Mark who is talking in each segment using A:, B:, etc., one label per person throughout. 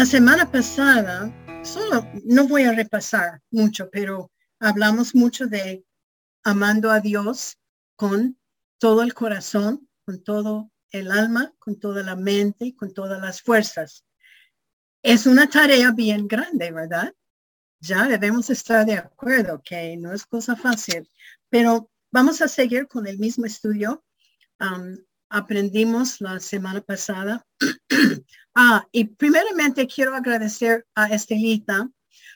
A: La semana pasada, solo no voy a repasar mucho, pero hablamos mucho de amando a Dios con todo el corazón, con todo el alma, con toda la mente con todas las fuerzas. Es una tarea bien grande, ¿verdad? Ya debemos estar de acuerdo que no es cosa fácil, pero vamos a seguir con el mismo estudio. Aprendimos la semana pasada. ah, y primeramente quiero agradecer a Estelita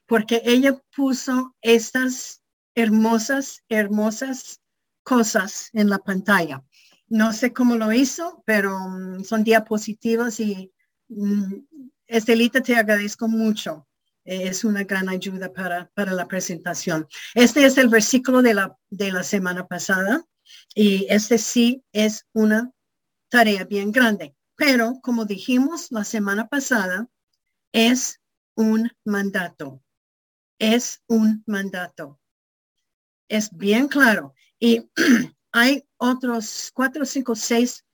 A: porque ella puso estas hermosas, hermosas cosas en la pantalla. No sé cómo lo hizo, pero mm, son diapositivas y mm, Estelita te agradezco mucho. Es una gran ayuda para, para la presentación. Este es el versículo de la, de la semana pasada y este sí es una tarea bien grande. Pero como dijimos la semana pasada, es un mandato. Es un mandato. Es bien claro. Y hay otros cuatro, cinco, seis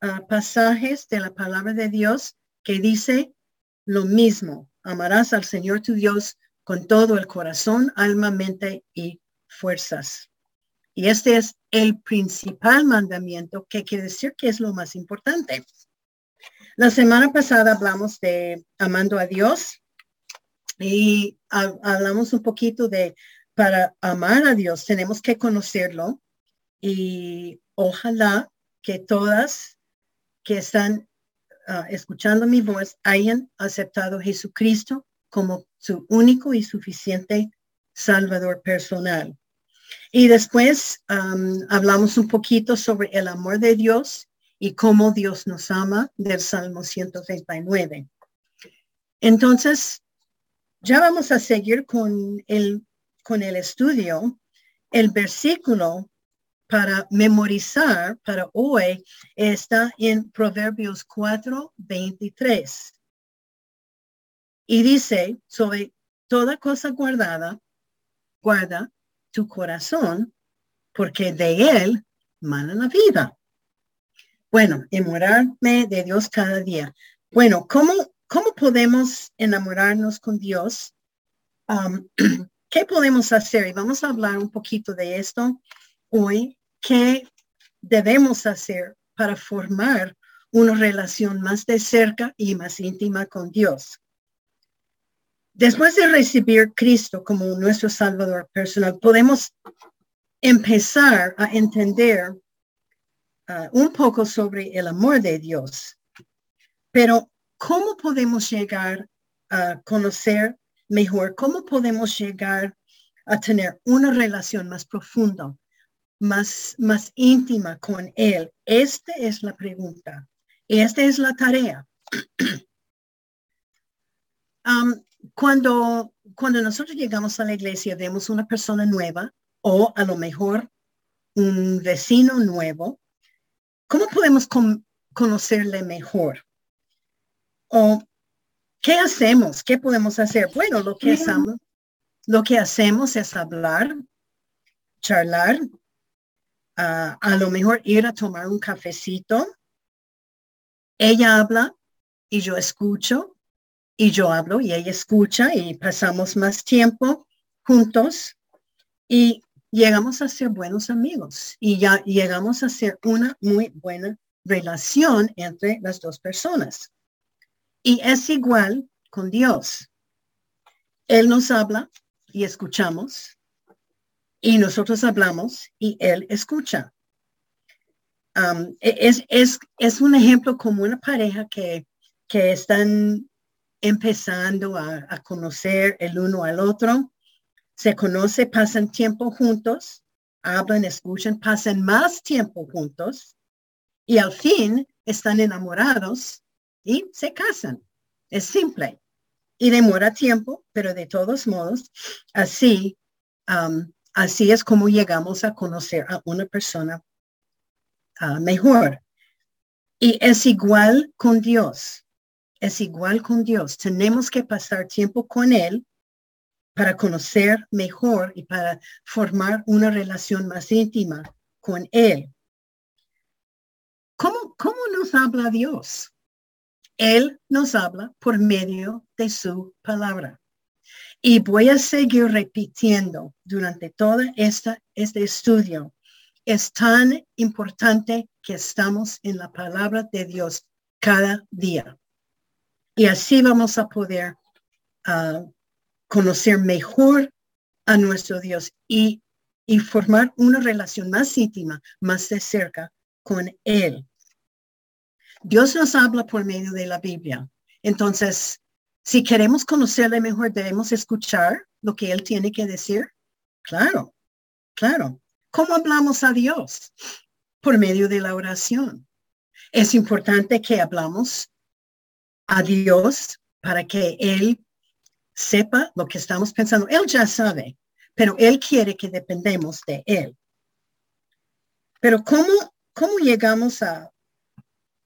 A: ah, pasajes de la palabra de Dios que dice lo mismo. Amarás al Señor tu Dios con todo el corazón, alma, mente y fuerzas. Y este es el principal mandamiento, que quiere decir que es lo más importante. La semana pasada hablamos de amando a Dios y hablamos un poquito de para amar a Dios tenemos que conocerlo y ojalá que todas que están ah, escuchando mi voz hayan aceptado a Jesucristo como su único y suficiente Salvador personal. Y después hablamos un poquito sobre el amor de Dios y cómo Dios nos ama del Salmo 139. Entonces, ya vamos a seguir con el, con el estudio. El versículo para memorizar para hoy está en Proverbios 4, 23. Y dice, sobre toda cosa guardada, guarda tu corazón, porque de él mana la vida. Bueno, enamorarme de Dios cada día. Bueno, ¿cómo, cómo podemos enamorarnos con Dios? Um, ¿Qué podemos hacer? Y vamos a hablar un poquito de esto hoy ¿Qué debemos hacer para formar una relación más de cerca y más íntima con Dios? Después de recibir Cristo como nuestro Salvador personal, podemos empezar a entender uh, un poco sobre el amor de Dios. Pero, ¿cómo podemos llegar a conocer mejor? ¿Cómo podemos llegar a tener una relación más profunda más, más íntima con Él? Esta es la pregunta. Esta es la tarea. Um, cuando, cuando nosotros llegamos a la iglesia, vemos una persona nueva o a lo mejor un vecino nuevo. ¿Cómo podemos conocerle mejor? ¿O qué hacemos? ¿Qué podemos hacer? Bueno, lo que, hacemos, lo que hacemos es hablar, charlar, a lo mejor ir a tomar un cafecito. Ella habla y yo escucho y yo hablo y ella escucha y pasamos más tiempo juntos y llegamos a ser buenos amigos y ya llegamos a ser una muy buena relación entre las dos personas. Y es igual con Dios. Él nos habla y escuchamos y nosotros hablamos y él escucha. Um, e, es, es, es, un ejemplo como una pareja que, que están empezando a, a, conocer el uno al otro. Se conoce, pasan tiempo juntos, hablan, escuchan, pasan más tiempo juntos y al fin están enamorados y se casan. Es simple y demora tiempo, pero de todos modos, así um, Así es como llegamos a conocer a una persona ah, mejor. Y es igual con Dios. Es igual con Dios. Tenemos que pasar tiempo con Él para conocer mejor y para formar una relación más íntima con Él. ¿Cómo, cómo nos habla Dios? Él nos habla por medio de su palabra. Y voy a seguir repitiendo durante todo esta, este estudio. Es tan importante que estamos en la palabra de Dios cada día. Y así vamos a poder ah, conocer mejor a nuestro Dios y, y formar una relación más íntima, más de cerca con Él. Dios nos habla por medio de la Biblia. Entonces, si queremos conocerle mejor, debemos escuchar lo que Él tiene que decir. Claro, claro. ¿Cómo hablamos a Dios? Por medio de la oración. Es importante que hablamos a Dios para que Él sepa lo que estamos pensando. Él ya sabe, pero Él quiere que dependemos de Él. Pero ¿cómo, cómo llegamos a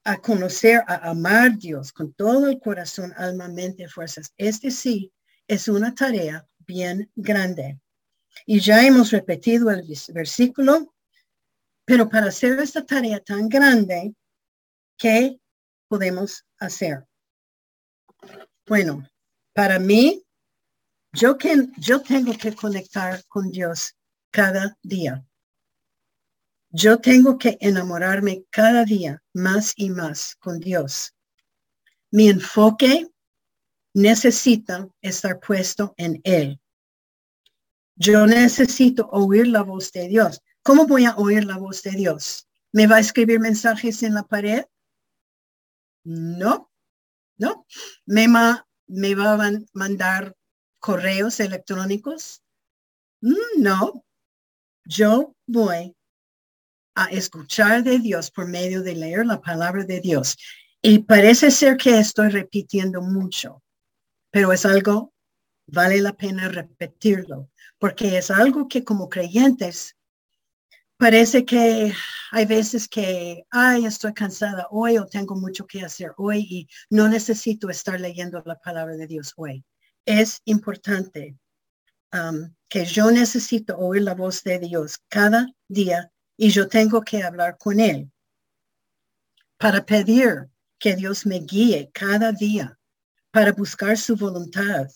A: a conocer, a amar a Dios con todo el corazón, alma, mente, fuerzas. Este sí es una tarea bien grande. Y ya hemos repetido el versículo, pero para hacer esta tarea tan grande, ¿qué podemos hacer? Bueno, para mí, yo, yo tengo que conectar con Dios cada día. Yo tengo que enamorarme cada día más y más con Dios. Mi enfoque necesita estar puesto en Él. Yo necesito oír la voz de Dios. ¿Cómo voy a oír la voz de Dios? ¿Me va a escribir mensajes en la pared? No, no. ¿Me, me va a mandar correos electrónicos? Mm, no. Yo voy a escuchar de Dios por medio de leer la palabra de Dios. Y parece ser que estoy repitiendo mucho, pero es algo, vale la pena repetirlo, porque es algo que como creyentes parece que hay veces que, ay, estoy cansada hoy o tengo mucho que hacer hoy y no necesito estar leyendo la palabra de Dios hoy. Es importante um, que yo necesito oír la voz de Dios cada día y yo tengo que hablar con Él para pedir que Dios me guíe cada día para buscar su voluntad.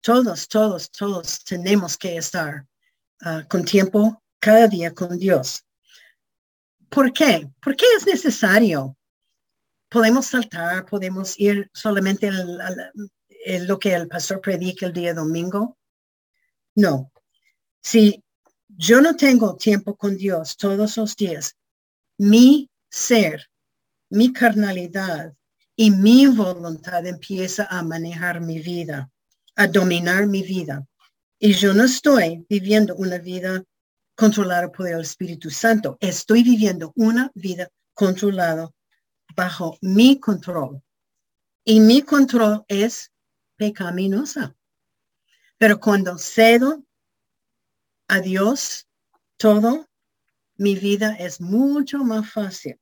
A: Todos, todos, todos tenemos que estar ah, con tiempo cada día con Dios. ¿Por qué? ¿Por qué es necesario? Podemos saltar, podemos ir solamente lo que el pastor predica el día domingo. No. Si yo no tengo tiempo con Dios todos los días. Mi ser, mi carnalidad y mi voluntad empieza a manejar mi vida, a dominar mi vida. Y yo no estoy viviendo una vida controlada por el Espíritu Santo. Estoy viviendo una vida controlada bajo mi control. Y mi control es pecaminosa. Pero cuando cedo a Dios todo, mi vida es mucho más fácil.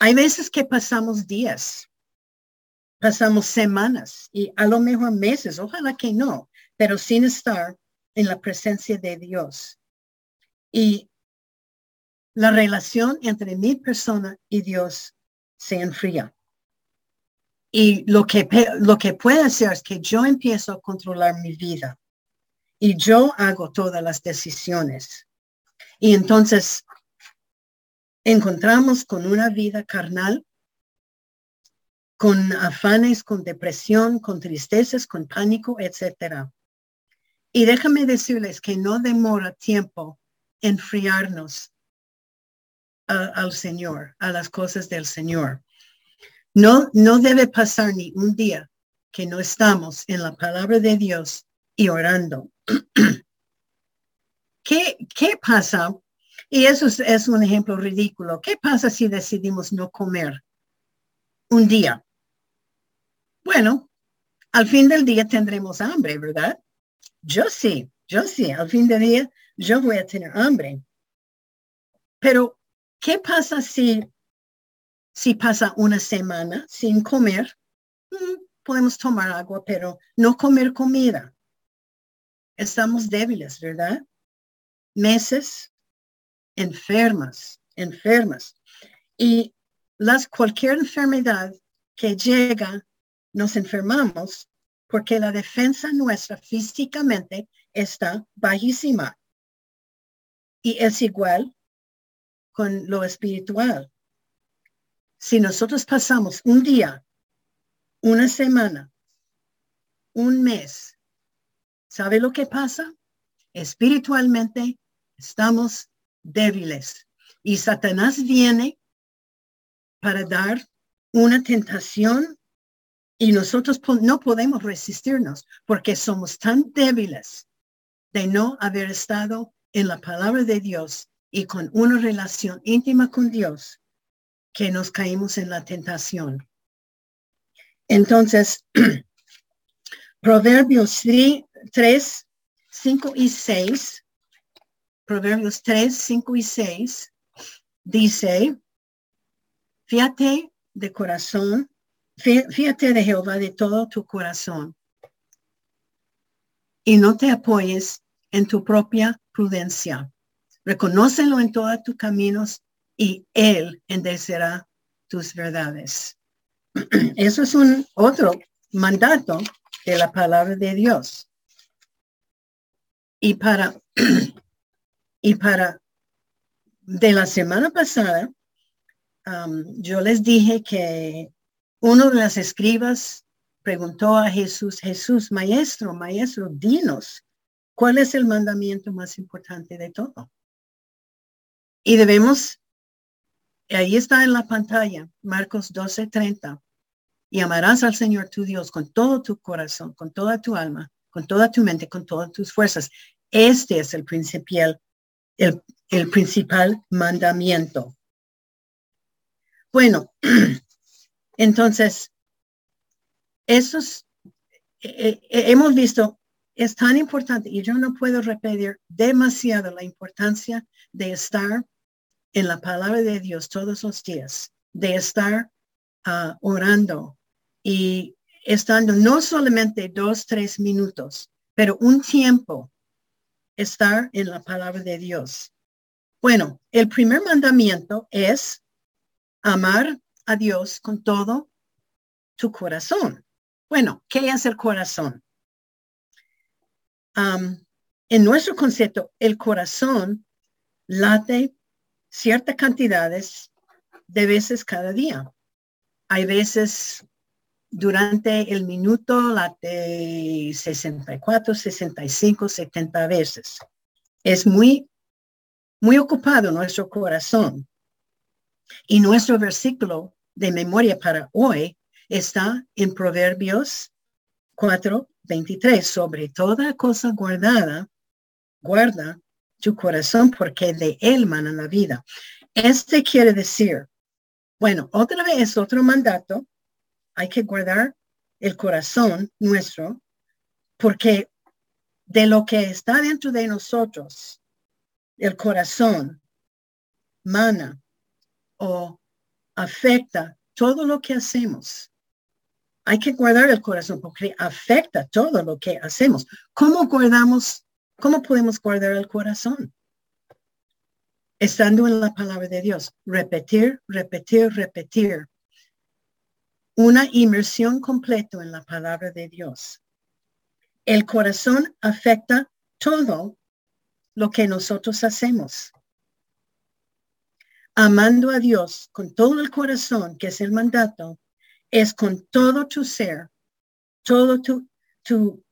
A: Hay veces que pasamos días, pasamos semanas y a lo mejor meses, ojalá que no, pero sin estar en la presencia de Dios. Y la relación entre mi persona y Dios se enfría. Y lo que, lo que puede hacer es que yo empiezo a controlar mi vida y yo hago todas las decisiones. Y entonces encontramos con una vida carnal, con afanes, con depresión, con tristezas, con pánico, etcétera. Y déjame decirles que no demora tiempo enfriarnos al Señor, a las cosas del Señor. No, no debe pasar ni un día que no estamos en la palabra de Dios y orando. ¿Qué, ¿Qué pasa? Y eso es, un ejemplo ridículo. ¿Qué pasa si decidimos no comer un día? Bueno, al fin del día tendremos hambre, ¿verdad? Yo sí, yo sí, al fin del día yo voy a tener hambre. Pero, ¿qué pasa si, si pasa una semana sin comer? Mm, podemos tomar agua, pero no comer comida estamos débiles, ¿verdad? Meses enfermas, enfermas. Y las, cualquier enfermedad que llega, nos enfermamos porque la defensa nuestra físicamente está bajísima. Y es igual con lo espiritual. Si nosotros pasamos un día, una semana, un mes, ¿sabe lo que pasa? Espiritualmente estamos débiles y Satanás viene para dar una tentación y nosotros no podemos resistirnos porque somos tan débiles de no haber estado en la palabra de Dios y con una relación íntima con Dios que nos caímos en la tentación. Entonces, Proverbios 3, 5 y 6, Proverbios 3, 5 y 6, dice, fíjate de corazón, fíjate de Jehová de todo tu corazón y no te apoyes en tu propia prudencia. Reconócelo en todos tus caminos y Él enderecerá tus verdades. Eso es un otro mandato de la palabra de Dios. Y para, y para, de la semana pasada, um, yo les dije que uno de las escribas preguntó a Jesús, Jesús, maestro, maestro, dinos, ¿cuál es el mandamiento más importante de todo? Y debemos, ahí está en la pantalla, Marcos 12, 30, y amarás al Señor tu Dios con todo tu corazón, con toda tu alma, con toda tu mente, con todas tus fuerzas. Este es el principal, el principal mandamiento. Bueno, entonces, esos eh, eh, hemos visto es tan importante y yo no puedo repetir demasiado la importancia de estar en la palabra de Dios todos los días, de estar ah, orando y estando no solamente dos, tres minutos, pero un tiempo estar en la palabra de Dios. Bueno, el primer mandamiento es amar a Dios con todo tu corazón. Bueno, ¿qué es el corazón? en nuestro concepto, el corazón late ciertas cantidades de veces cada día. Hay veces durante el minuto late 64, 65, 70 veces. Es muy, muy ocupado nuestro corazón. Y nuestro versículo de memoria para hoy está en Proverbios 4, 23. Sobre toda cosa guardada, guarda tu corazón porque de él mana la vida. Este quiere decir, bueno, otra vez, otro mandato, hay que guardar el corazón nuestro porque de lo que está dentro de nosotros, el corazón mana o afecta todo lo que hacemos. Hay que guardar el corazón porque afecta todo lo que hacemos. ¿Cómo guardamos, cómo podemos guardar el corazón? Estando en la palabra de Dios. Repetir, repetir, repetir. Una inmersión completa en la palabra de Dios. El corazón afecta todo lo que nosotros hacemos amando a Dios con todo el corazón, que es el mandato, es con todo tu ser, todo tu, tu,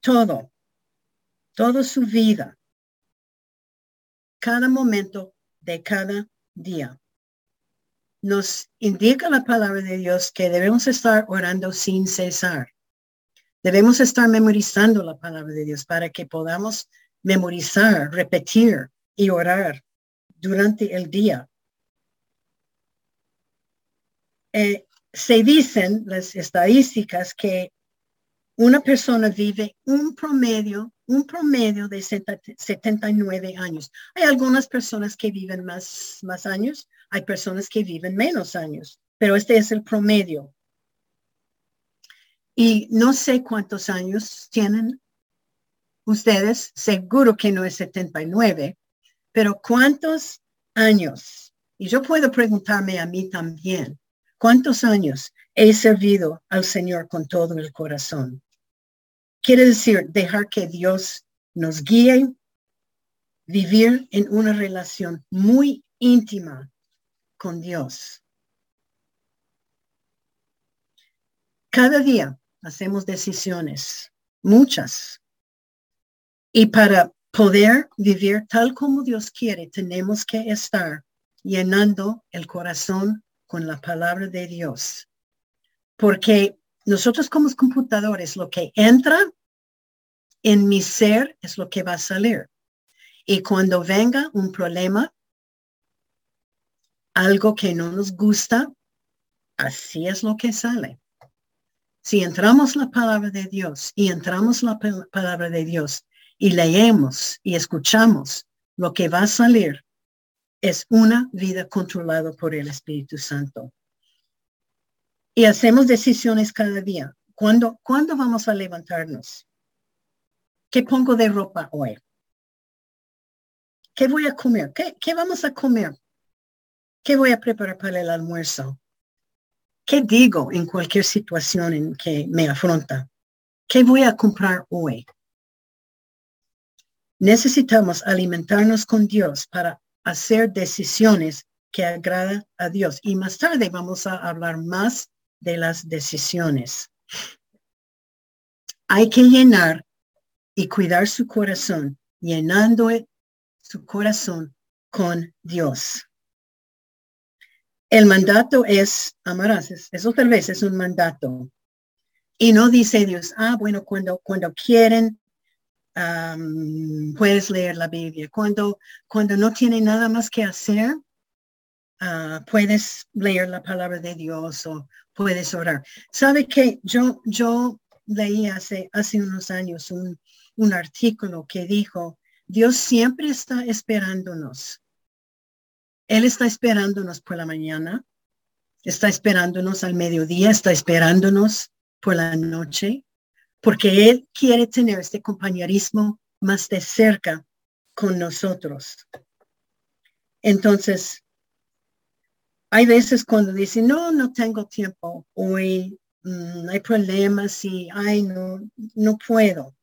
A: todo, toda su vida, cada momento de cada día. Nos indica la palabra de Dios que debemos estar orando sin cesar. Debemos estar memorizando la palabra de Dios para que podamos memorizar, repetir y orar durante el día. Eh, se dicen las estadísticas que una persona vive un promedio, un promedio de 79 años. Hay algunas personas que viven más, más años, hay personas que viven menos años, pero este es el promedio. Y no sé cuántos años tienen ustedes, seguro que no es 79, pero ¿cuántos años Y yo puedo preguntarme a mí también, ¿cuántos años he servido al Señor con todo el corazón? Quiere decir, dejar que Dios nos guíe, vivir en una relación muy íntima con Dios. Cada día hacemos decisiones, muchas. Y para poder vivir tal como Dios quiere, tenemos que estar llenando el corazón con la palabra de Dios. Porque nosotros como computadores, lo que entra en mi ser es lo que va a salir. Y cuando venga un problema, algo que no nos gusta, así es lo que sale. Si entramos la palabra de Dios y entramos la palabra de Dios y leemos y escuchamos, lo que va a salir es una vida controlada por el Espíritu Santo. Y hacemos decisiones cada día. ¿Cuándo, ¿cuándo vamos a levantarnos? ¿Qué pongo de ropa hoy? ¿Qué voy a comer? ¿Qué, ¿Qué vamos a comer? ¿Qué voy a preparar para el almuerzo? ¿Qué digo en cualquier situación en que me afronta? ¿Qué voy a comprar hoy? Necesitamos alimentarnos con Dios para hacer decisiones que agradan a Dios. Y más tarde vamos a hablar más de las decisiones. Hay que llenar y cuidar su corazón, llenando su corazón con Dios. El mandato es amarás. Eso tal vez es un mandato. Y no dice Dios, ah, bueno, cuando, cuando quieren, puedes leer la Biblia. Cuando, cuando no tiene nada más que hacer, ah, puedes leer la palabra de Dios o puedes orar. ¿Sabe que yo, yo leí hace, hace unos años un, un artículo que dijo, Dios siempre está esperándonos. Él está esperándonos por la mañana, está esperándonos al mediodía, está esperándonos por la noche, porque Él quiere tener este compañerismo más de cerca con nosotros. Entonces, hay veces cuando dicen, no, no tengo tiempo, hoy mm, hay problemas y, ay, no, no puedo.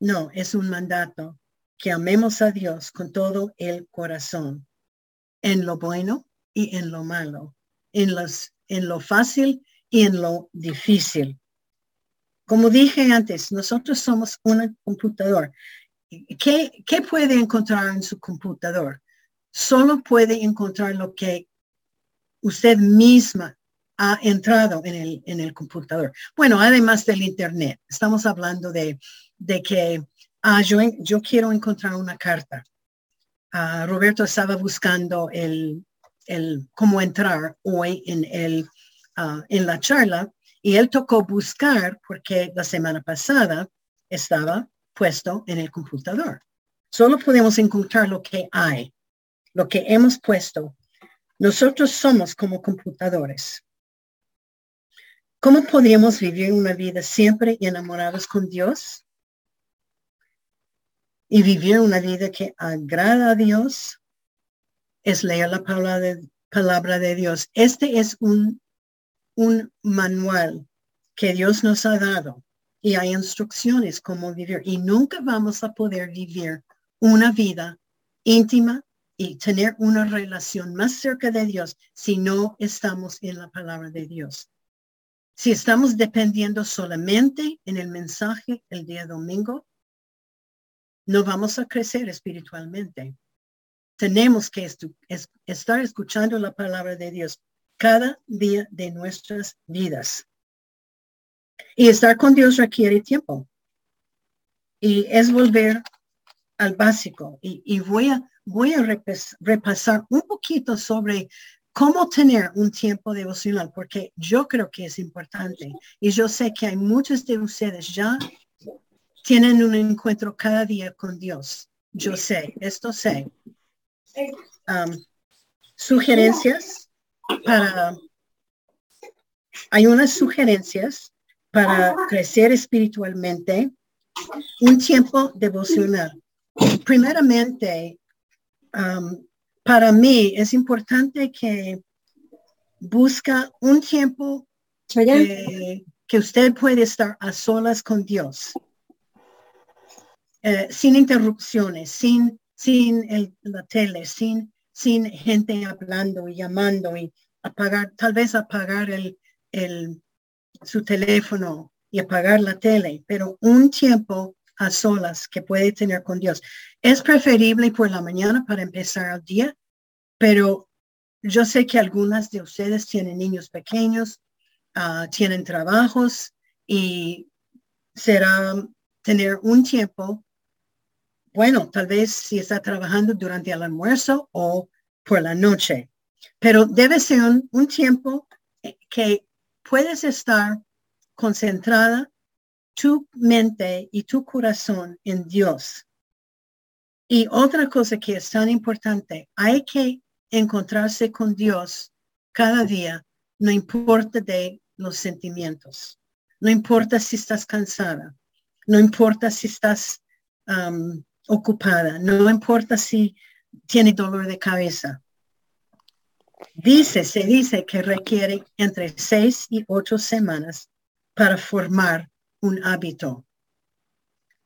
A: No, es un mandato que amemos a Dios con todo el corazón, en lo bueno y en lo malo, en, los, en lo fácil y en lo difícil. Como dije antes, nosotros somos un computador. ¿Qué, ¿Qué puede encontrar en su computador? Solo puede encontrar lo que usted misma ha entrado en el, en el computador. Bueno, además del Internet, estamos hablando de de que ah, yo, yo quiero encontrar una carta. Ah, Roberto estaba buscando el, el cómo entrar hoy en, el, ah, en la charla y él tocó buscar porque la semana pasada estaba puesto en el computador. Solo podemos encontrar lo que hay, lo que hemos puesto. Nosotros somos como computadores. ¿Cómo podríamos vivir una vida siempre enamorados con Dios? y vivir una vida que agrada a Dios es leer la palabra de, palabra de Dios. Este es un, un manual que Dios nos ha dado y hay instrucciones cómo vivir y nunca vamos a poder vivir una vida íntima y tener una relación más cerca de Dios si no estamos en la palabra de Dios. Si estamos dependiendo solamente en el mensaje el día domingo, no vamos a crecer espiritualmente. Tenemos que estar escuchando la palabra de Dios cada día de nuestras vidas. Y estar con Dios requiere tiempo. Y es volver al básico. Y, voy a, voy a repasar un poquito sobre cómo tener un tiempo devocional, porque yo creo que es importante. Y yo sé que hay muchos de ustedes ya tienen un encuentro cada día con Dios. Yo sé, esto sé. Um, sugerencias para, hay unas sugerencias para crecer espiritualmente, un tiempo devocional. Primeramente, um, para mí es importante que busca un tiempo que, que usted puede estar a solas con Dios, eh, sin interrupciones, sin, sin el, la tele, sin, sin gente hablando y llamando y apagar, tal vez apagar el, el, su teléfono y apagar la tele, pero un tiempo a solas que puede tener con Dios. Es preferible por la mañana para empezar el día, pero yo sé que algunas de ustedes tienen niños pequeños, uh, tienen trabajos y será tener un tiempo, bueno, tal vez si está trabajando durante el almuerzo o por la noche, pero debe ser un, un tiempo que puedes estar concentrada tu mente y tu corazón en Dios. Y otra cosa que es tan importante, hay que encontrarse con Dios cada día, no importa de los sentimientos, no importa si estás cansada, no importa si estás um, ocupada, no importa si tiene dolor de cabeza. Dice, se dice que requiere entre seis y ocho semanas para formar un hábito.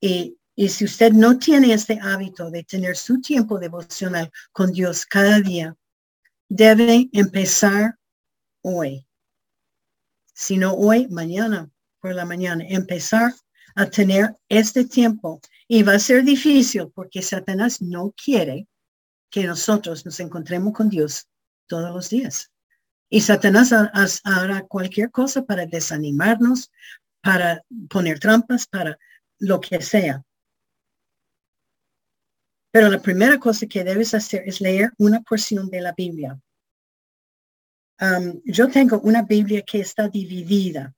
A: Y, y si usted no tiene este hábito de tener su tiempo devocional con Dios cada día, debe empezar hoy. Si no hoy, mañana por la mañana, empezar a tener este tiempo. Y va a ser difícil porque Satanás no quiere que nosotros nos encontremos con Dios todos los días. Y Satanás hará cualquier cosa para desanimarnos, para poner trampas, para lo que sea. Pero la primera cosa que debes hacer es leer una porción de la Biblia. Um, yo tengo una Biblia que está dividida.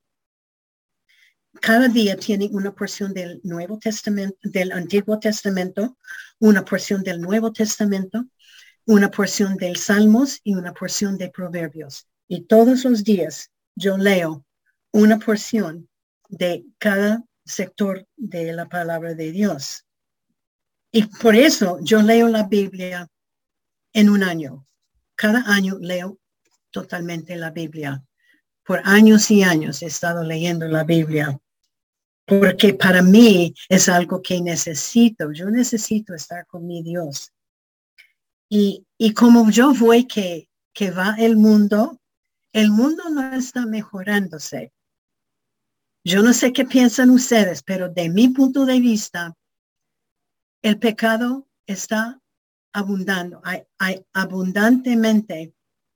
A: Cada día tiene una porción del Nuevo Testamento, del Antiguo Testamento, una porción del Nuevo Testamento, una porción del Salmos y una porción de Proverbios. Y todos los días yo leo una porción de cada sector de la palabra de Dios. Y por eso yo leo la Biblia en un año. Cada año leo totalmente la Biblia. Por años y años he estado leyendo la Biblia porque para mí es algo que necesito. Yo necesito estar con mi Dios. Y, y como yo voy que, que va el mundo, el mundo no está mejorándose. Yo no sé qué piensan ustedes, pero de mi punto de vista, el pecado está abundando, hay, hay abundantemente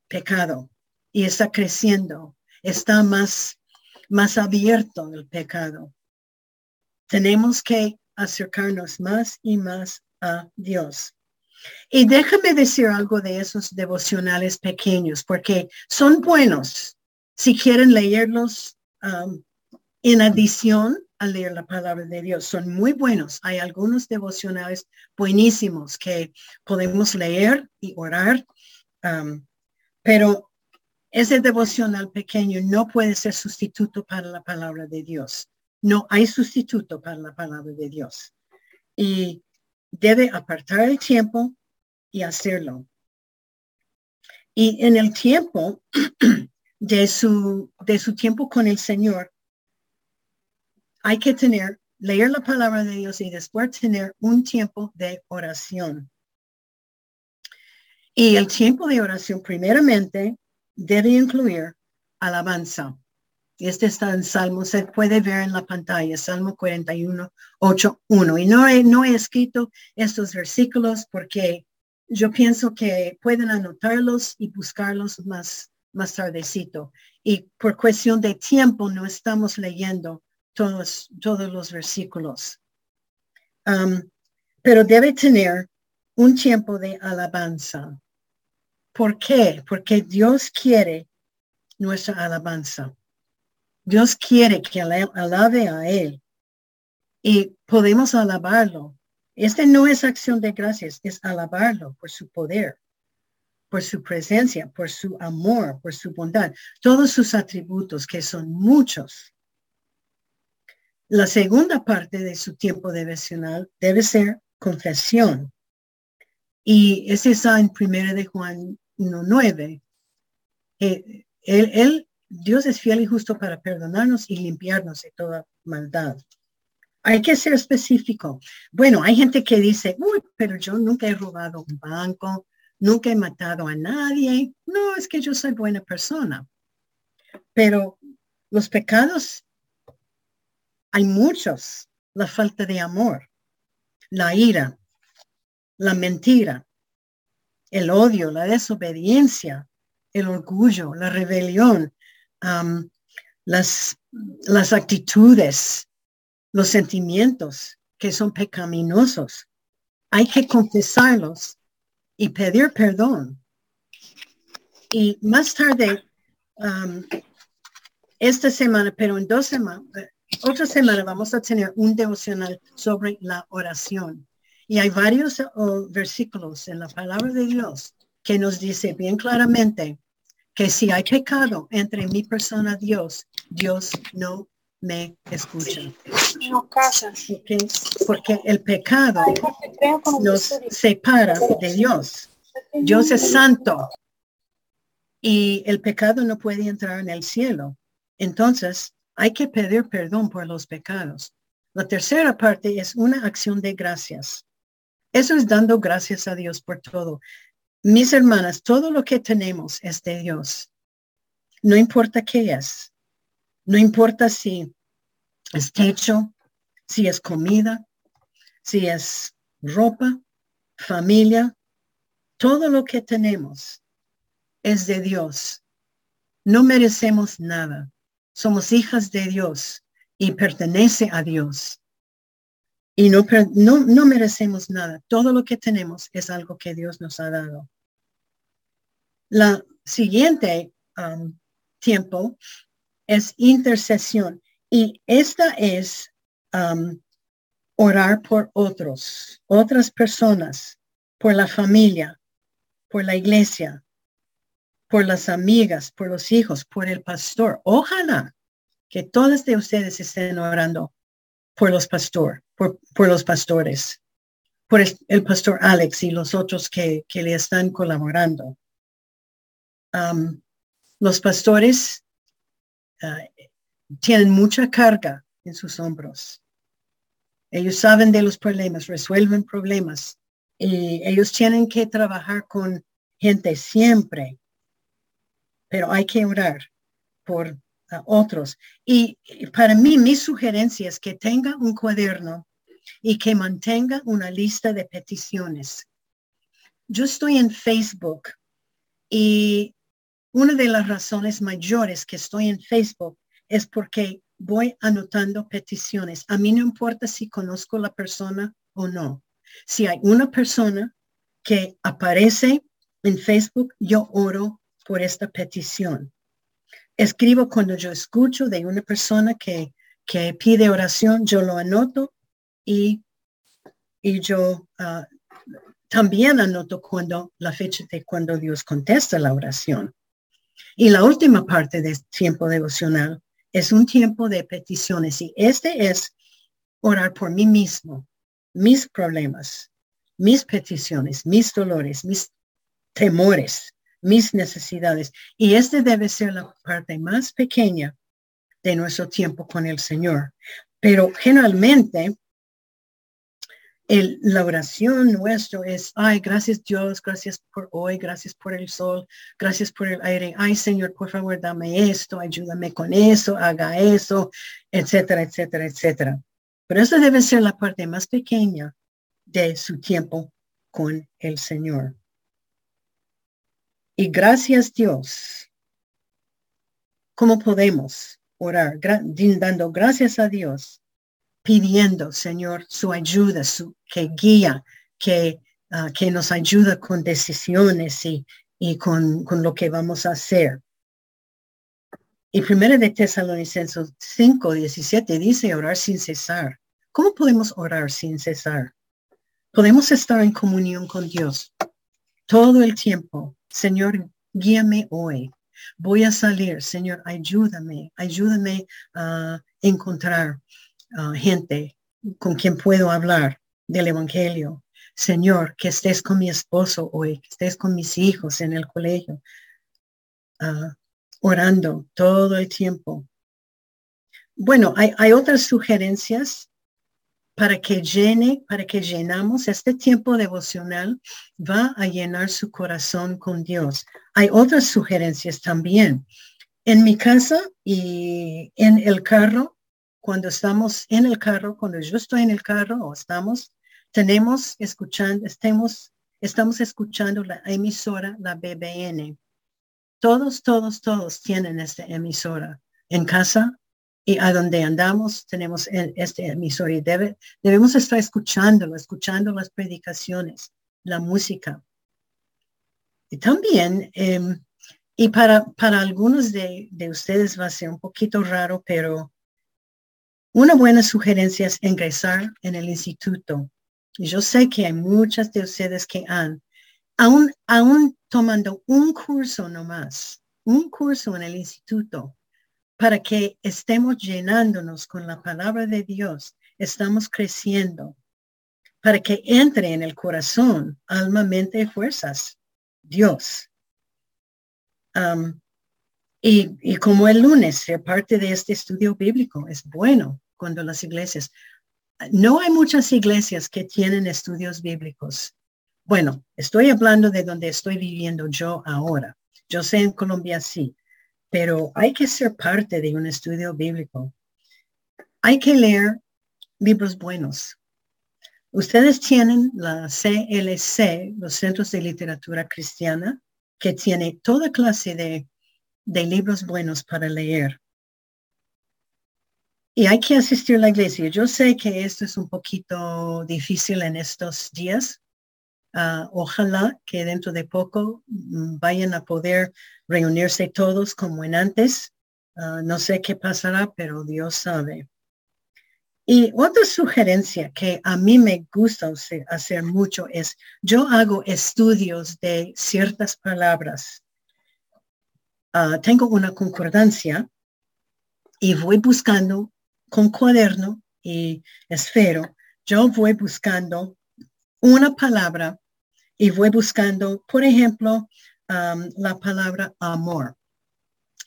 A: pecado y está creciendo, está más, más abierto el pecado. Tenemos que acercarnos más y más a Dios. Y déjame decir algo de esos devocionales pequeños, porque son buenos si quieren leerlos um, en adición a leer la palabra de Dios. Son muy buenos. Hay algunos devocionales buenísimos que podemos leer y orar, um, pero ese devocional pequeño no puede ser sustituto para la palabra de Dios. No hay sustituto para la palabra de Dios. Y debe apartar el tiempo y hacerlo. Y en el tiempo de su, de su tiempo con el Señor, hay que tener, leer la palabra de Dios y después tener un tiempo de oración. Y el tiempo de oración primeramente debe incluir alabanza. Este está en Salmo, se puede ver en la pantalla, Salmo 41, 8, 1. Y no he, no he escrito estos versículos porque yo pienso que pueden anotarlos y buscarlos más, más tardecito. Y por cuestión de tiempo no estamos leyendo todos, todos los versículos. Um, pero debe tener un tiempo de alabanza. ¿Por qué? Porque Dios quiere nuestra alabanza. Dios quiere que alabe a Él y podemos alabarlo. Este no es acción de gracias, es alabarlo por su poder, por su presencia, por su amor, por su bondad, todos sus atributos que son muchos. La segunda parte de su tiempo devocional debe ser confesión. Y ese está en primera de Juan 1.9. Eh, él, él, Dios es fiel y justo para perdonarnos y limpiarnos de toda maldad. Hay que ser específico. Bueno, hay gente que dice, uy, pero yo nunca he robado un banco, nunca he matado a nadie. No, es que yo soy buena persona. Pero los pecados, hay muchos. La falta de amor, la ira, la mentira, el odio, la desobediencia, el orgullo, la rebelión, las, las actitudes, los sentimientos que son pecaminosos. Hay que confesarlos y pedir perdón. Y más tarde, esta semana, pero en dos semanas, otra semana vamos a tener un devocional sobre la oración. Y hay varios oh, versículos en la palabra de Dios que nos dice bien claramente que si hay pecado entre mi persona y Dios, Dios no me escucha.
B: No casa.
A: Porque el pecado nos separa de Dios. Dios es santo y el pecado no puede entrar en el cielo. Entonces, hay que pedir perdón por los pecados. La tercera parte es una acción de gracias. Eso es dando gracias a Dios por todo. Mis hermanas, todo lo que tenemos es de Dios. No importa qué es. No importa si es techo, si es comida, si es ropa, familia. Todo lo que tenemos es de Dios. No merecemos nada. Somos hijas de Dios y pertenece a Dios. Y no, no, merecemos nada. Todo lo que tenemos es algo que Dios nos ha dado. La siguiente um, tiempo es intercesión. Y esta es um, orar por otros, otras personas, por la familia, por la iglesia, por las amigas, por los hijos, por el pastor. Ojalá que todos de ustedes estén orando por los pastor, por, los pastores, por el, pastor Alex y los otros que, le están colaborando. Um, los pastores uh, tienen mucha carga en sus hombros. Ellos saben de los problemas, resuelven problemas y ellos tienen que trabajar con gente siempre pero hay que orar por ah, otros. Y para mí, mi sugerencia es que tenga un cuaderno y que mantenga una lista de peticiones. Yo estoy en Facebook y una de las razones mayores que estoy en Facebook es porque voy anotando peticiones. A mí no importa si conozco la persona o no. Si hay una persona que aparece en Facebook, yo oro por esta petición. Escribo cuando yo escucho de una persona que, que pide oración, yo lo anoto y, y yo ah, también anoto cuando la fecha de cuando Dios contesta la oración. Y la última parte de tiempo devocional es un tiempo de peticiones y este es orar por mí mismo, mis problemas, mis peticiones, mis dolores, mis temores, mis necesidades. Y este debe ser la parte más pequeña de nuestro tiempo con el Señor. Pero generalmente el, la oración nuestro es, ay, gracias Dios, gracias por hoy, gracias por el sol, gracias por el aire. Ay, Señor, por favor, dame esto, ayúdame con eso, haga eso, etcétera, etcétera, etcétera. Pero esa debe ser la parte más pequeña de su tiempo con el Señor. Y gracias Dios. ¿Cómo podemos orar? dando gracias a Dios, pidiendo, Señor, su ayuda, su, que guía, que, ah, que nos ayuda con decisiones y, y con, con lo que vamos a hacer. Y primero de Tesalonicenses 5, 17 dice orar sin cesar. ¿Cómo podemos orar sin cesar? Podemos estar en comunión con Dios todo el tiempo Señor, guíame hoy. Voy a salir, Señor, ayúdame, ayúdame a encontrar gente con quien puedo hablar del Evangelio. Señor, que estés con mi esposo hoy, que estés con mis hijos en el colegio, ah, orando todo el tiempo. Bueno, hay, hay otras sugerencias para que llene, para que llenamos este tiempo devocional, va a llenar su corazón con Dios. Hay otras sugerencias también. En mi casa y en el carro, cuando estamos en el carro, cuando yo estoy en el carro o estamos, tenemos escuchando, estemos, estamos escuchando la emisora, la BBN. Todos, todos, todos tienen esta emisora. En casa y a donde andamos tenemos este emisor y debe, debemos estar escuchándolo, escuchando las predicaciones, la música. Y también, em, y para, para algunos de, de, ustedes va a ser un poquito raro, pero una buena sugerencia es ingresar en el instituto. Yo sé que hay muchas de ustedes que han, aún, aún tomando un curso nomás, un curso en el instituto, para que estemos llenándonos con la palabra de Dios, estamos creciendo, para que entre en el corazón, alma, mente y fuerzas, Dios. Y, como el lunes, ser parte de este estudio bíblico es bueno cuando las iglesias, no hay muchas iglesias que tienen estudios bíblicos. Bueno, estoy hablando de donde estoy viviendo yo ahora. Yo sé en Colombia sí, pero hay que ser parte de un estudio bíblico. Hay que leer libros buenos. Ustedes tienen la CLC, los Centros de Literatura Cristiana, que tiene toda clase de, de libros buenos para leer. Y hay que asistir a la iglesia. Yo sé que esto es un poquito difícil en estos días, Ah, ojalá que dentro de poco mm, vayan a poder reunirse todos como en antes. Ah, no sé qué pasará, pero Dios sabe. Y otra sugerencia que a mí me gusta hacer mucho es, yo hago estudios de ciertas palabras. Ah, tengo una concordancia y voy buscando con cuaderno y esfero, yo voy buscando una palabra y voy buscando, por ejemplo, la palabra amor.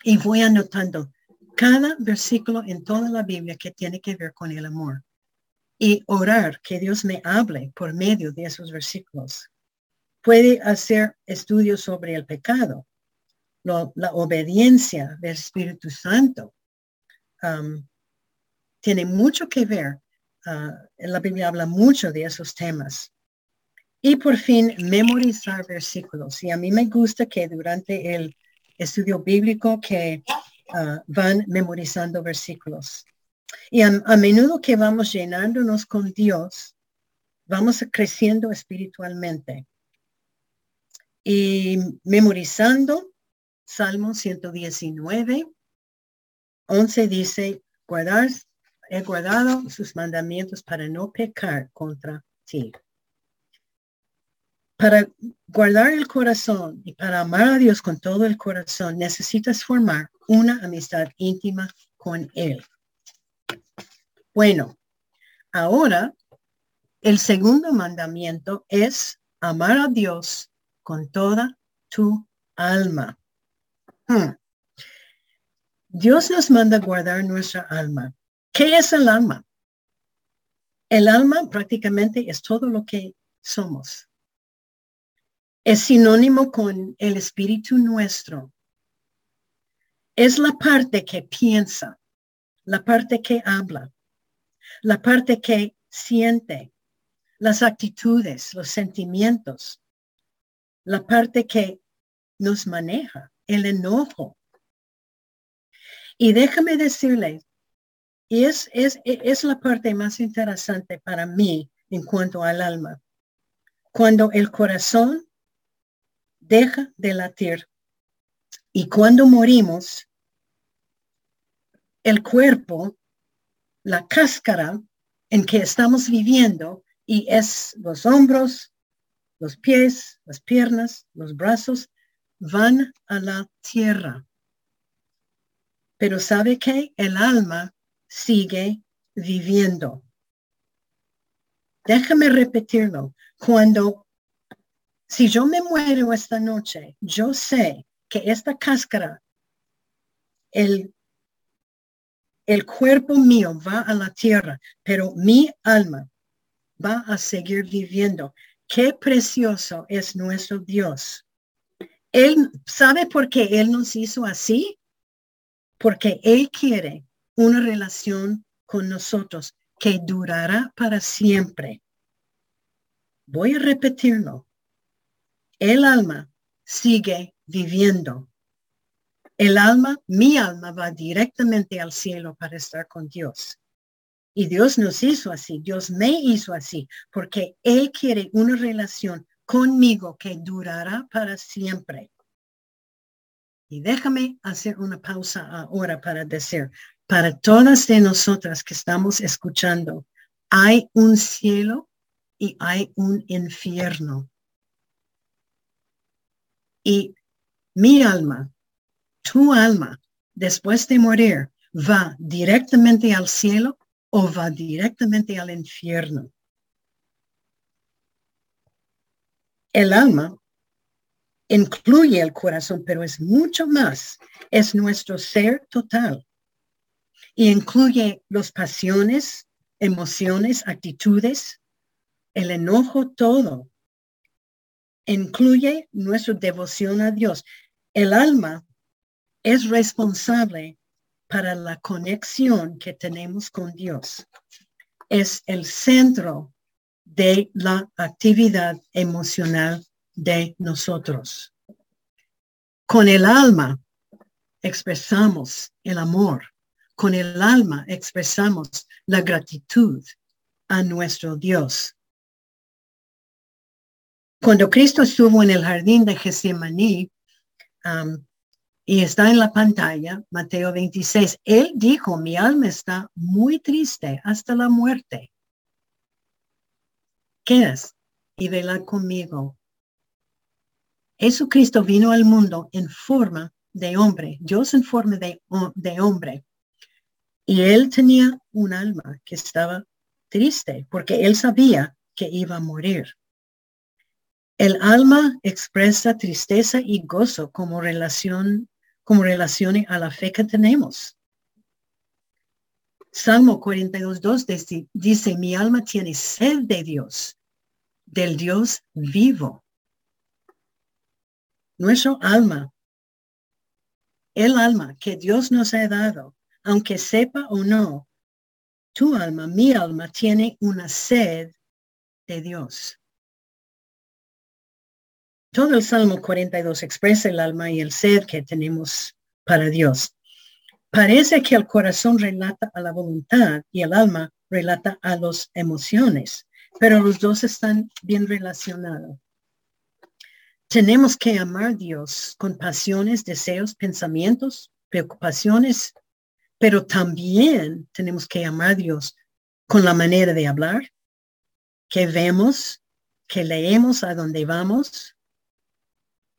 A: Y voy anotando cada versículo en toda la Biblia que tiene que ver con el amor. Y orar que Dios me hable por medio de esos versículos. Puede hacer estudios sobre el pecado, la obediencia del Espíritu Santo. Um, tiene mucho que ver. Uh, la Biblia habla mucho de esos temas. Y por fin, memorizar versículos. Y a mí me gusta que durante el estudio bíblico que ah, van memorizando versículos. Y a, menudo que vamos llenándonos con Dios, vamos creciendo espiritualmente. Y memorizando Salmo 119, 11 dice, guardar, he guardado sus mandamientos para no pecar contra ti para guardar el corazón y para amar a Dios con todo el corazón, necesitas formar una amistad íntima con Él. Bueno, ahora el segundo mandamiento es amar a Dios con toda tu alma. Hmm. Dios nos manda guardar nuestra alma. ¿Qué es el alma? El alma prácticamente es todo lo que somos es sinónimo con el espíritu nuestro. Es la parte que piensa, la parte que habla, la parte que siente, las actitudes, los sentimientos, la parte que nos maneja, el enojo. Y déjame decirle, y es, es, es la parte más interesante para mí en cuanto al alma. Cuando el corazón deja de latir. Y cuando morimos, el cuerpo, la cáscara en que estamos viviendo, y es los hombros, los pies, las piernas, los brazos, van a la tierra. Pero ¿sabe qué? El alma sigue viviendo. déjame repetirlo. Cuando, si yo me muero esta noche, yo sé que esta cáscara, el, el cuerpo mío va a la tierra, pero mi alma va a seguir viviendo. Qué precioso es nuestro Dios. Él sabe por qué Él nos hizo así, porque Él quiere una relación con nosotros que durará para siempre. Voy a repetirlo. El alma sigue viviendo. El alma, mi alma, va directamente al cielo para estar con Dios. Y Dios nos hizo así, Dios me hizo así, porque Él quiere una relación conmigo que durará para siempre. Y déjame hacer una pausa ahora para decir, para todas de nosotras que estamos escuchando, hay un cielo y hay un infierno. Y mi alma, tu alma, después de morir, va directamente al cielo o va directamente al infierno. El alma incluye el corazón, pero es mucho más. Es nuestro ser total. Y incluye las pasiones, emociones, actitudes, el enojo, todo. Incluye nuestra devoción a Dios. El alma es responsable para la conexión que tenemos con Dios. Es el centro de la actividad emocional de nosotros. Con el alma expresamos el amor. Con el alma expresamos la gratitud a nuestro Dios. Cuando Cristo estuvo en el jardín de Getsemaní, um, y está en la pantalla, Mateo 26. Él dijo, mi alma está muy triste hasta la muerte. Es? y vela conmigo. Jesucristo vino al mundo en forma de hombre, Dios en forma de, de hombre. Y él tenía un alma que estaba triste porque él sabía que iba a morir. El alma expresa tristeza y gozo como relación como relacione a la fe que tenemos. Salmo 42.2 dice, dice, mi alma tiene sed de Dios, del Dios vivo. Nuestro alma, el alma que Dios nos ha dado, aunque sepa o no, tu alma, mi alma, tiene una sed de Dios. Todo el Salmo 42 expresa el alma y el ser que tenemos para Dios. Parece que el corazón relata a la voluntad y el alma relata a las emociones, pero los dos están bien relacionados. Tenemos que amar a Dios con pasiones, deseos, pensamientos, preocupaciones, pero también tenemos que amar a Dios con la manera de hablar, que vemos, que leemos a dónde vamos,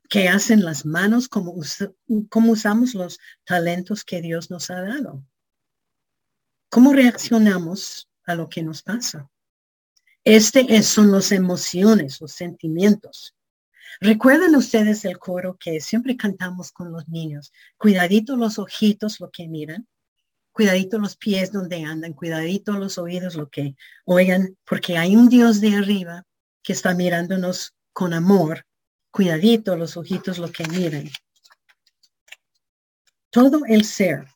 A: ¿Qué hacen las manos, como, usamos los talentos que Dios nos ha dado. ¿Cómo reaccionamos a lo que nos pasa? Este son las emociones, los sentimientos. Recuerden ustedes el coro que siempre cantamos con los niños. Cuidadito los ojitos, lo que miran. Cuidadito los pies donde andan. Cuidadito los oídos, lo que oigan. Porque hay un Dios de arriba que está mirándonos con amor cuidadito los ojitos lo que miren. Todo el ser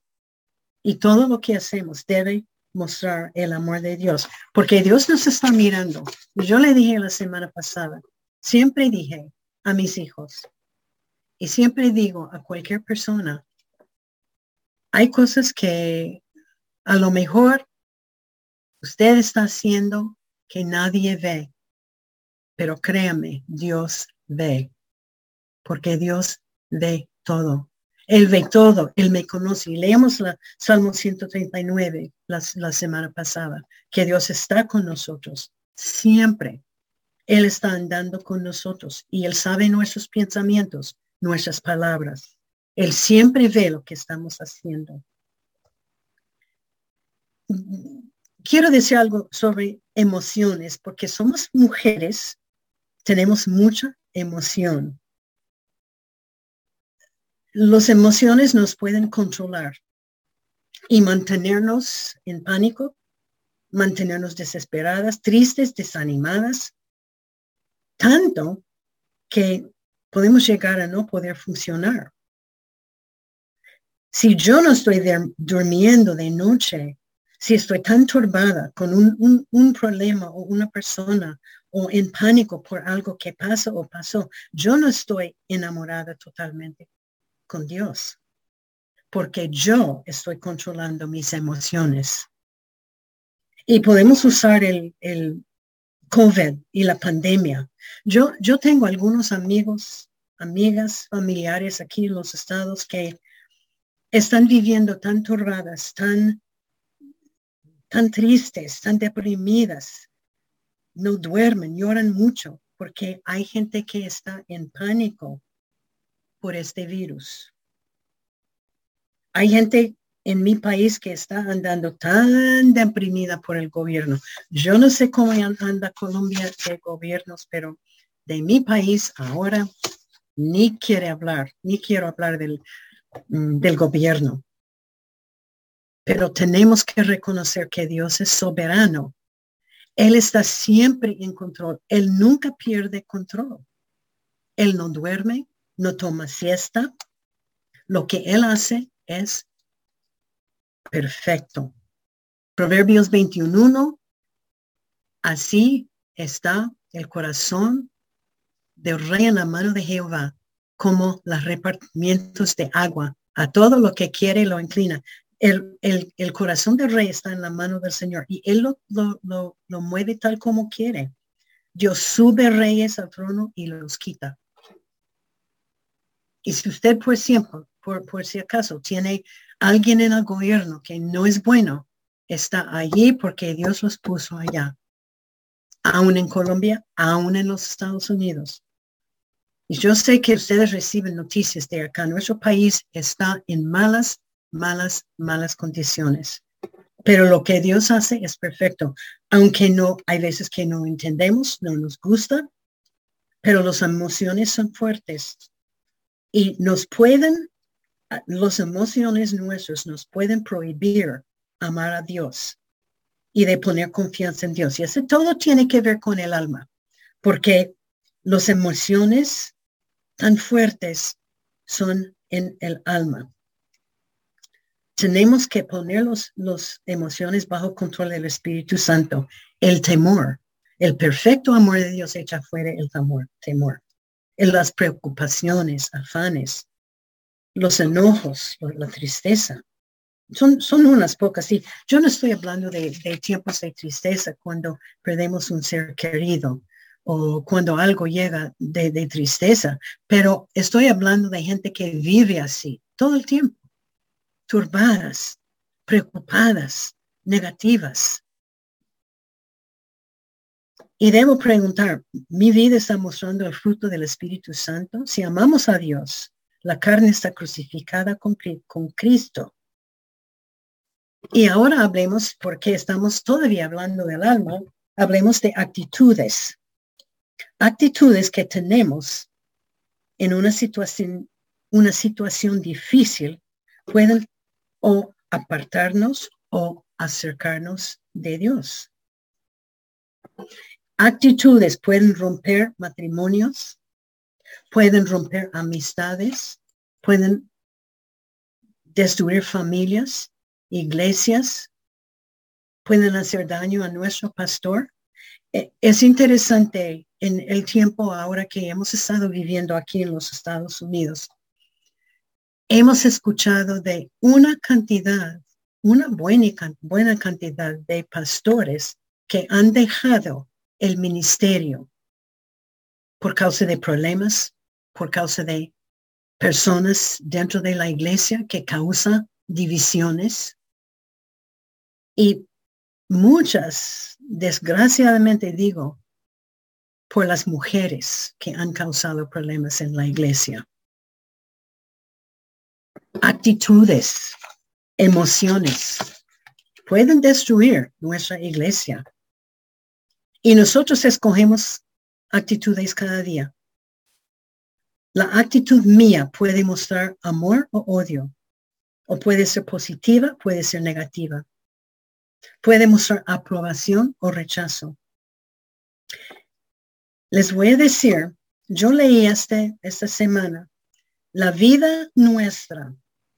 A: y todo lo que hacemos debe mostrar el amor de Dios, porque Dios nos está mirando. Yo le dije la semana pasada, siempre dije a mis hijos y siempre digo a cualquier persona, hay cosas que a lo mejor usted está haciendo que nadie ve, pero créame, Dios ve, porque Dios ve todo. Él ve todo, Él me conoce. Y leemos la Salmo 139 la, la semana pasada, que Dios está con nosotros siempre. Él está andando con nosotros y Él sabe nuestros pensamientos, nuestras palabras. Él siempre ve lo que estamos haciendo. quiero decir algo sobre emociones, porque somos mujeres, tenemos mucha emoción. Las emociones nos pueden controlar y mantenernos en pánico, mantenernos desesperadas, tristes, desanimadas, tanto que podemos llegar a no poder funcionar. Si yo no estoy durmiendo de noche, si estoy tan turbada con un, un, problema o una persona o en pánico por algo que pasa o pasó, yo no estoy enamorada totalmente con Dios, porque yo estoy controlando mis emociones. Y podemos usar el, COVID y la pandemia. Yo, yo tengo algunos amigos, amigas, familiares aquí en los estados que están viviendo tan turbadas, tan, tan tristes, tan deprimidas. No duermen, lloran mucho porque hay gente que está en pánico por este virus. Hay gente en mi país que está andando tan deprimida por el gobierno. Yo no sé cómo anda Colombia de gobiernos, pero de mi país ahora ni quiere hablar, ni quiero hablar del, Mm, del gobierno. Pero tenemos que reconocer que Dios es soberano. Él está siempre en control. Él nunca pierde control. Él no duerme, no toma siesta. Lo que Él hace es perfecto. Proverbios 21.1. Así está el corazón del rey en la mano de Jehová como los repartimientos de agua. A todo lo que quiere lo inclina. El, el, corazón del rey está en la mano del Señor y él lo, lo, lo, mueve tal como quiere. Dios sube reyes al trono y los quita. Y si usted por siempre, por, por si acaso, tiene alguien en el gobierno que no es bueno, está allí porque Dios los puso allá. Aún en Colombia, aún en los Estados Unidos. Y yo sé que ustedes reciben noticias de acá. Nuestro país está en malas, malas, malas condiciones. Pero lo que Dios hace es perfecto. Aunque no, hay veces que no entendemos, no nos gusta, pero las emociones son fuertes y nos pueden, las emociones nuestras nos pueden prohibir amar a Dios y de poner confianza en Dios. Y eso todo tiene que ver con el alma, porque las emociones tan fuertes son en el alma. Tenemos que poner las emociones bajo control del Espíritu Santo. El temor, el perfecto amor de Dios echa fuera el temor, temor. En las preocupaciones, afanes, los enojos, la tristeza. Son, son unas pocas. Y yo no estoy hablando de, de tiempos de tristeza cuando perdemos un ser querido o cuando algo llega de, tristeza, pero estoy hablando de gente que vive así todo el tiempo, turbadas, preocupadas, negativas. Y debo preguntar, ¿mi vida está mostrando el fruto del Espíritu Santo? Si amamos a Dios, la carne está crucificada con, con Cristo. Y ahora hablemos, porque estamos todavía hablando del alma, hablemos de actitudes actitudes que tenemos en una situación, una situación difícil pueden o apartarnos o acercarnos de Dios. Actitudes pueden romper matrimonios, pueden romper amistades, pueden destruir familias, iglesias, pueden hacer daño a nuestro pastor. E, es interesante en el tiempo ahora que hemos estado viviendo aquí en los Estados Unidos, hemos escuchado de una cantidad, una buena, cantidad de pastores que han dejado el ministerio por causa de problemas, por causa de personas dentro de la iglesia que causa divisiones. Y muchas, desgraciadamente digo, por las mujeres que han causado problemas en la iglesia. Actitudes, emociones pueden destruir nuestra iglesia. Y nosotros escogemos actitudes cada día. La actitud mía puede mostrar amor o odio, o puede ser positiva, puede ser negativa. Puede mostrar aprobación o rechazo. Les voy a decir, yo leí este, esta semana, la vida nuestra,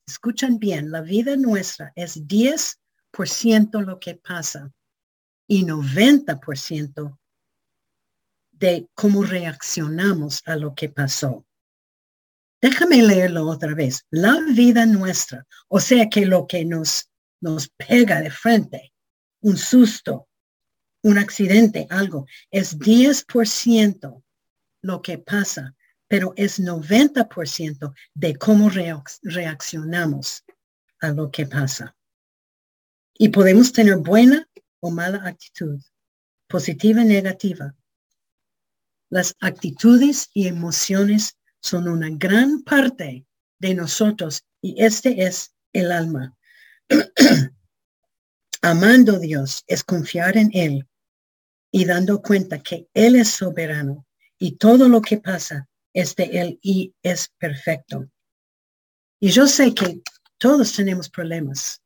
A: escuchan bien, la vida nuestra es 10% lo que pasa y 90% de cómo reaccionamos a lo que pasó. Déjame leerlo otra vez. La vida nuestra, o sea que lo que nos, nos pega de frente, un susto, un accidente, algo, es 10% lo que pasa, pero es 90% de cómo reaccionamos a lo que pasa. Y podemos tener buena o mala actitud, positiva y negativa. Las actitudes y emociones son una gran parte de nosotros y este es el alma. Amando a Dios es confiar en Él y dando cuenta que Él es soberano y todo lo que pasa es de Él y es perfecto. Y yo sé que todos tenemos problemas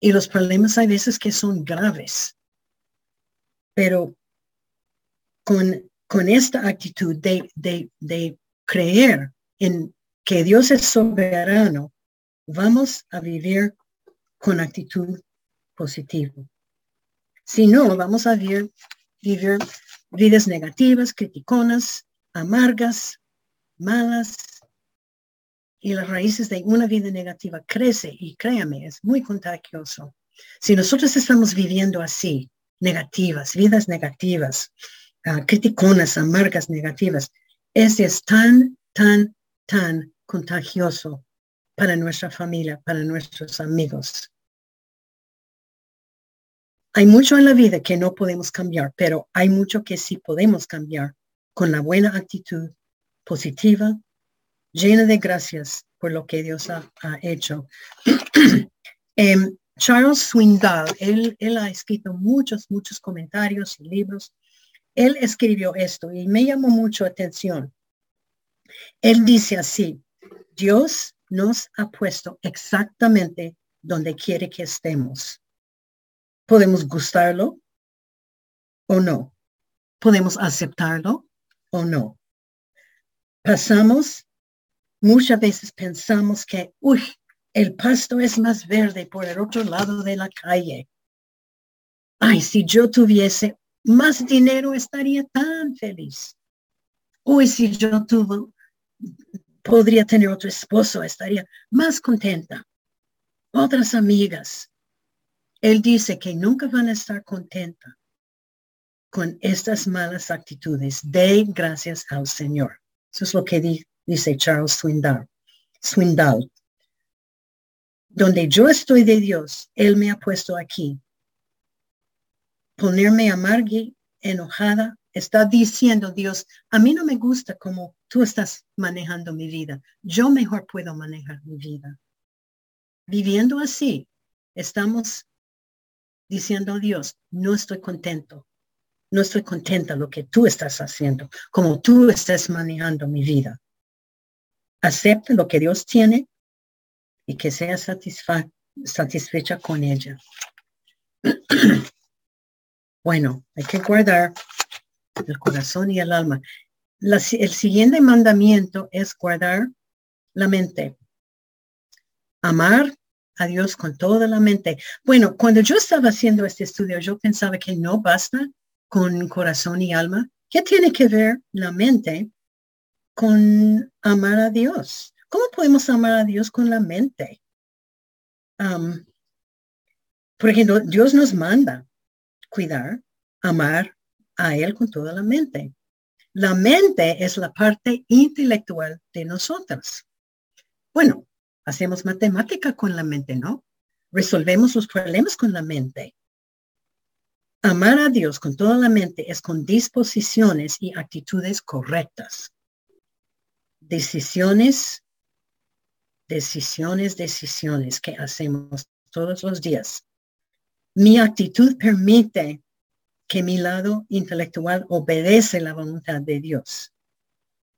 A: y los problemas hay veces que son graves, pero con, con esta actitud de, de, de creer en que Dios es soberano, vamos a vivir con actitud positiva. Si no, vamos a vivir, vivir vidas negativas, criticonas, amargas, malas. Y las raíces de una vida negativa crece y créame, es muy contagioso. Si nosotros estamos viviendo así, negativas, vidas negativas, uh, criticonas, amargas, negativas, ese es tan, tan, tan contagioso para nuestra familia, para nuestros amigos. Hay mucho en la vida que no podemos cambiar, pero hay mucho que sí podemos cambiar con la buena actitud positiva, llena de gracias por lo que Dios ha, hecho. Em, Charles Swindoll, él, él ha escrito muchos, muchos comentarios y libros él escribió esto y me llamó mucho atención. Él dice así, Dios nos ha puesto exactamente donde quiere que estemos. Podemos gustarlo o no. Podemos aceptarlo o no. Pasamos, muchas veces pensamos que, uy, el pasto es más verde por el otro lado de la calle. Ay, si yo tuviese más dinero estaría tan feliz. Hoy si yo tuvo, podría tener otro esposo, estaría más contenta. Otras amigas. Él dice que nunca van a estar contenta con estas malas actitudes. De gracias al Señor. Eso es lo que dice Charles Swindoll. Swindoll. Donde yo estoy de Dios, Él me ha puesto aquí ponerme amarga, enojada, está diciendo Dios, a mí no me gusta como tú estás manejando mi vida. Yo mejor puedo manejar mi vida. Viviendo así, estamos diciendo Dios, no estoy contento. No estoy contenta lo que tú estás haciendo, como tú estás manejando mi vida. Acepta lo que Dios tiene y que sea satisfecha con ella. Bueno, hay que guardar el corazón y el alma. el siguiente mandamiento es guardar la mente. Amar a Dios con toda la mente. Bueno, cuando yo estaba haciendo este estudio, yo pensaba que no basta con corazón y alma. ¿Qué tiene que ver la mente con amar a Dios? ¿Cómo podemos amar a Dios con la mente? por ejemplo, Dios nos manda cuidar, amar a Él con toda la mente. La mente es la parte intelectual de nosotras. Bueno, hacemos matemática con la mente, ¿no? Resolvemos los problemas con la mente. Amar a Dios con toda la mente es con disposiciones y actitudes correctas. Decisiones, decisiones, decisiones que hacemos todos los días Mi actitud permite que mi lado intelectual obedece la voluntad de Dios.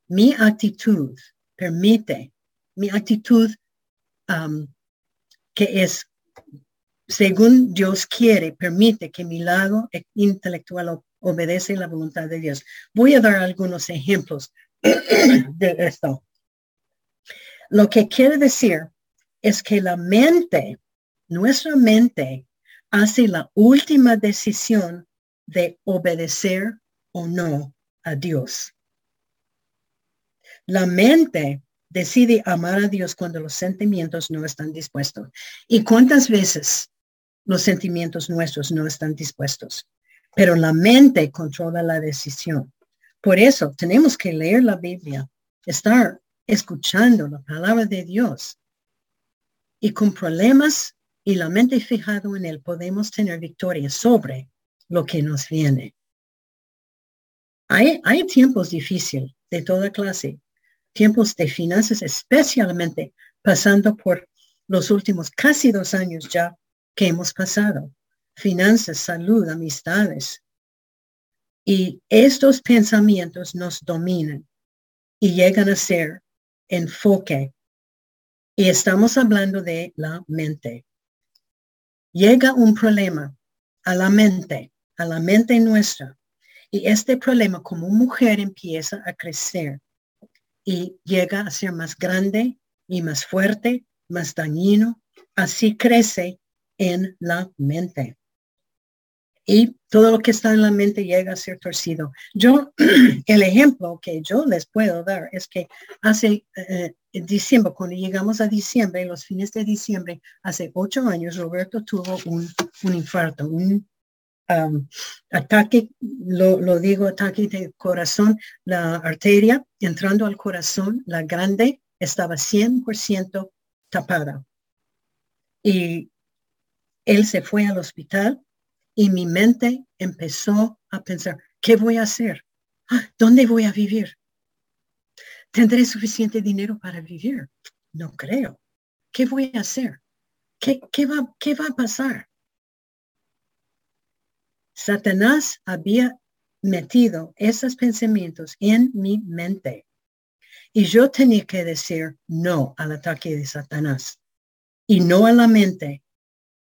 A: Mi actitud permite, mi actitud um, que es según Dios quiere, permite que mi lado intelectual obedece la voluntad de Dios. Voy a dar algunos ejemplos de esto. Lo que quiere decir es que la mente, nuestra mente, hace la última decisión de obedecer o no a Dios. La mente decide amar a Dios cuando los sentimientos no están dispuestos. ¿Y cuántas veces los sentimientos nuestros no están dispuestos? Pero la mente controla la decisión. Por eso tenemos que leer la Biblia, estar escuchando la palabra de Dios. Y con problemas y la mente fijado en él podemos tener victoria sobre lo que nos viene. Hay, hay tiempos difíciles de toda clase, tiempos de finanzas, especialmente pasando por los últimos casi dos años ya que hemos pasado. Finanzas, salud, amistades. Y estos pensamientos nos dominan y llegan a ser enfoque. Y estamos hablando de la mente. Llega un problema a la mente, a la mente nuestra. Y este problema como mujer empieza a crecer y llega a ser más grande y más fuerte, más dañino. Así crece en la mente y todo lo que está en la mente llega a ser torcido. Yo, el ejemplo que yo les puedo dar es que hace eh, diciembre, cuando llegamos a diciembre, los fines de diciembre, hace ocho años, Roberto tuvo un, infarto, un um, ataque, lo, lo, digo, ataque de corazón, la arteria entrando al corazón, la grande, estaba 100% tapada. Y él se fue al hospital y mi mente empezó a pensar, ¿qué voy a hacer? Ah, ¿Dónde voy a vivir? ¿Tendré suficiente dinero para vivir? No creo. ¿Qué voy a hacer? ¿Qué, va, qué va a pasar? Satanás había metido esos pensamientos en mi mente. Y yo tenía que decir no al ataque de Satanás y no a la mente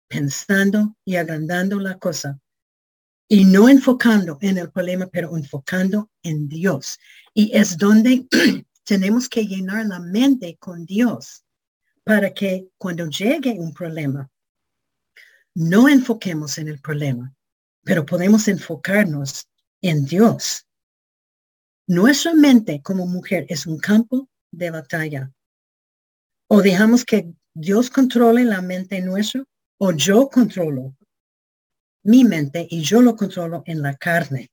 A: pensando y agrandando la cosa y no enfocando en el problema, pero enfocando en Dios. Y es donde tenemos que llenar la mente con Dios para que cuando llegue un problema, no enfoquemos en el problema, pero podemos enfocarnos en Dios. Nuestra mente como mujer es un campo de batalla. O dejamos que Dios controle la mente nuestra o yo controlo mi mente y yo lo controlo en la carne.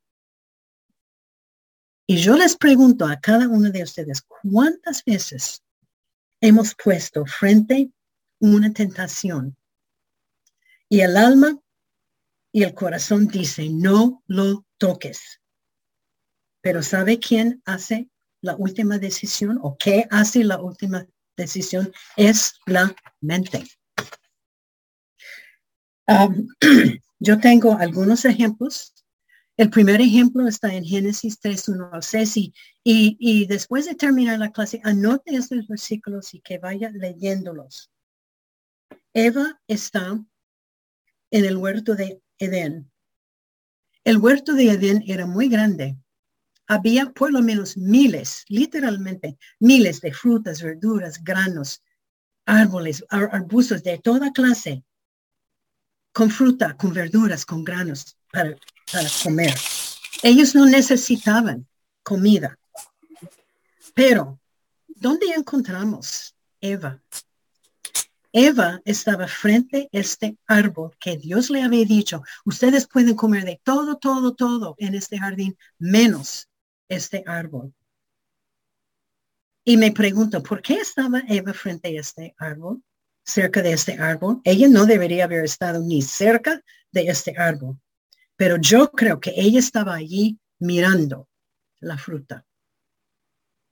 A: Y yo les pregunto a cada uno de ustedes, ¿cuántas veces hemos puesto frente una tentación y el alma y el corazón dice, no lo toques? Pero ¿sabe quién hace la última decisión o qué hace la última decisión? Es la mente. yo tengo algunos ejemplos. El primer ejemplo está en Génesis 3, 1 al 6 y, y, después de terminar la clase, anote estos versículos y que vaya leyéndolos. Eva está en el huerto de Edén. El huerto de Edén era muy grande. Había por lo menos miles, literalmente miles de frutas, verduras, granos, árboles, arbustos de toda clase con fruta, con verduras, con granos para, comer. Ellos no necesitaban comida. Pero, ¿dónde encontramos Eva? Eva estaba frente a este árbol que Dios le había dicho, ustedes pueden comer de todo, todo, todo en este jardín, menos este árbol. Y me pregunto, ¿por qué estaba Eva frente a este árbol? Cerca de este árbol. Ella no debería haber estado ni cerca de este árbol, pero yo creo que ella estaba allí mirando la fruta.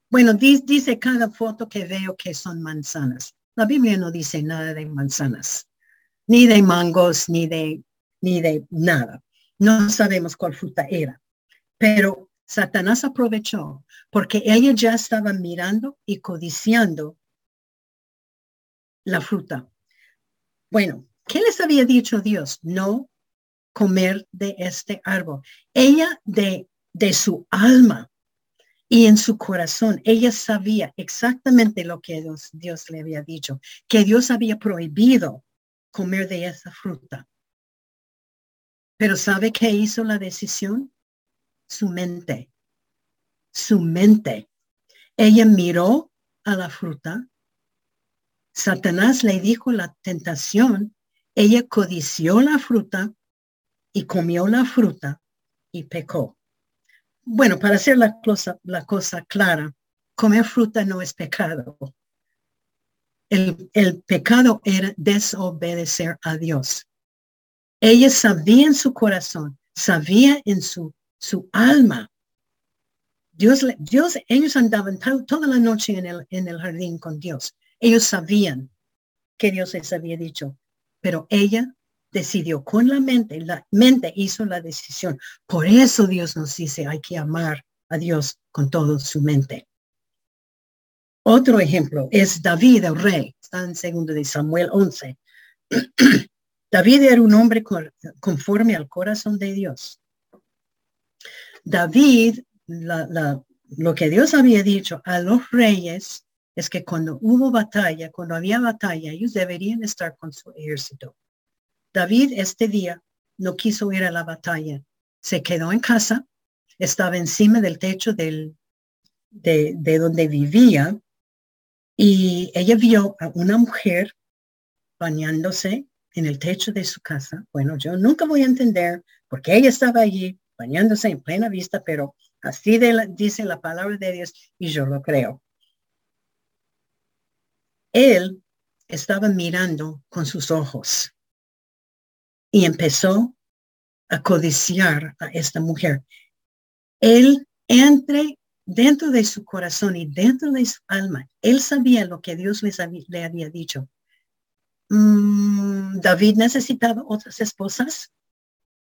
A: Bueno, dice cada foto que veo que son manzanas. La Biblia no dice nada de manzanas, ni de mangos, ni de ni de nada. No sabemos cuál fruta era, pero Satanás aprovechó porque ella ya estaba mirando y codiciando la fruta. Bueno, ¿qué les había dicho Dios? No comer de este árbol. Ella de, de su alma y en su corazón, ella sabía exactamente lo que Dios, Dios le había dicho, que Dios había prohibido comer de esa fruta. Pero ¿sabe qué hizo la decisión? Su mente. Su mente. Ella miró a la fruta. Satanás le dijo la tentación. Ella codició la fruta y comió la fruta y pecó. Bueno, para hacer la cosa, la cosa clara, comer fruta no es pecado. El, el pecado era desobedecer a Dios. Ella sabía en su corazón, sabía en su, su alma. Dios, Dios, ellos andaban toda la noche en el, en el jardín con Dios. Ellos sabían que Dios les había dicho, pero ella decidió con la mente, la mente hizo la decisión. Por eso Dios nos dice, hay que amar a Dios con toda su mente. Otro ejemplo es David, el rey, está en segundo de Samuel 11. David era un hombre conforme al corazón de Dios. David, lo que Dios había dicho a los reyes es que cuando hubo batalla, cuando había batalla, ellos deberían estar con su ejército. David este día no quiso ir a la batalla. Se quedó en casa, estaba encima del techo del, de, de donde vivía y ella vio a una mujer bañándose en el techo de su casa. Bueno, yo nunca voy a entender por qué ella estaba allí bañándose en plena vista, pero así dice la palabra de Dios y yo lo creo. Él estaba mirando con sus ojos y empezó a codiciar a esta mujer. Él entre dentro de su corazón y dentro de su alma, él sabía lo que Dios le había dicho. Mm, David necesitaba otras esposas,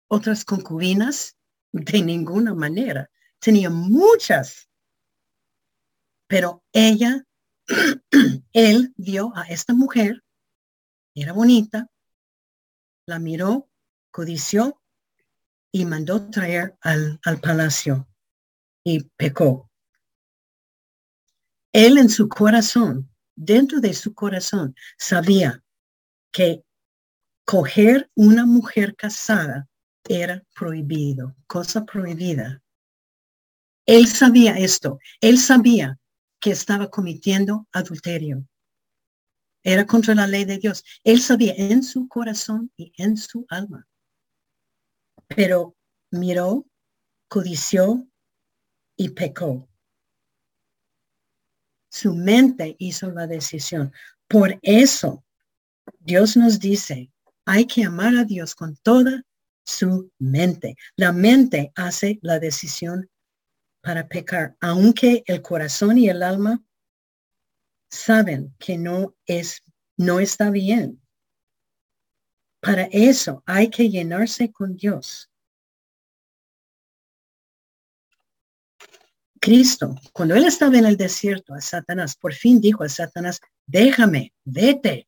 A: otras concubinas, de ninguna manera. Tenía muchas, pero ella, él vio a esta mujer, era bonita, la miró, codició y mandó traer al, al palacio y pecó. Él en su corazón, dentro de su corazón, sabía que coger una mujer casada era prohibido, cosa prohibida. Él sabía esto, él sabía que estaba cometiendo adulterio. Era contra la ley de Dios. Él sabía en su corazón y en su alma. Pero miró, codició y pecó. Su mente hizo la decisión. Por eso Dios nos dice, hay que amar a Dios con toda su mente. La mente hace la decisión para pecar, aunque el corazón y el alma saben que no es, no está bien. Para eso hay que llenarse con Dios. Cristo, cuando él estaba en el desierto a Satanás, por fin dijo a Satanás, déjame, vete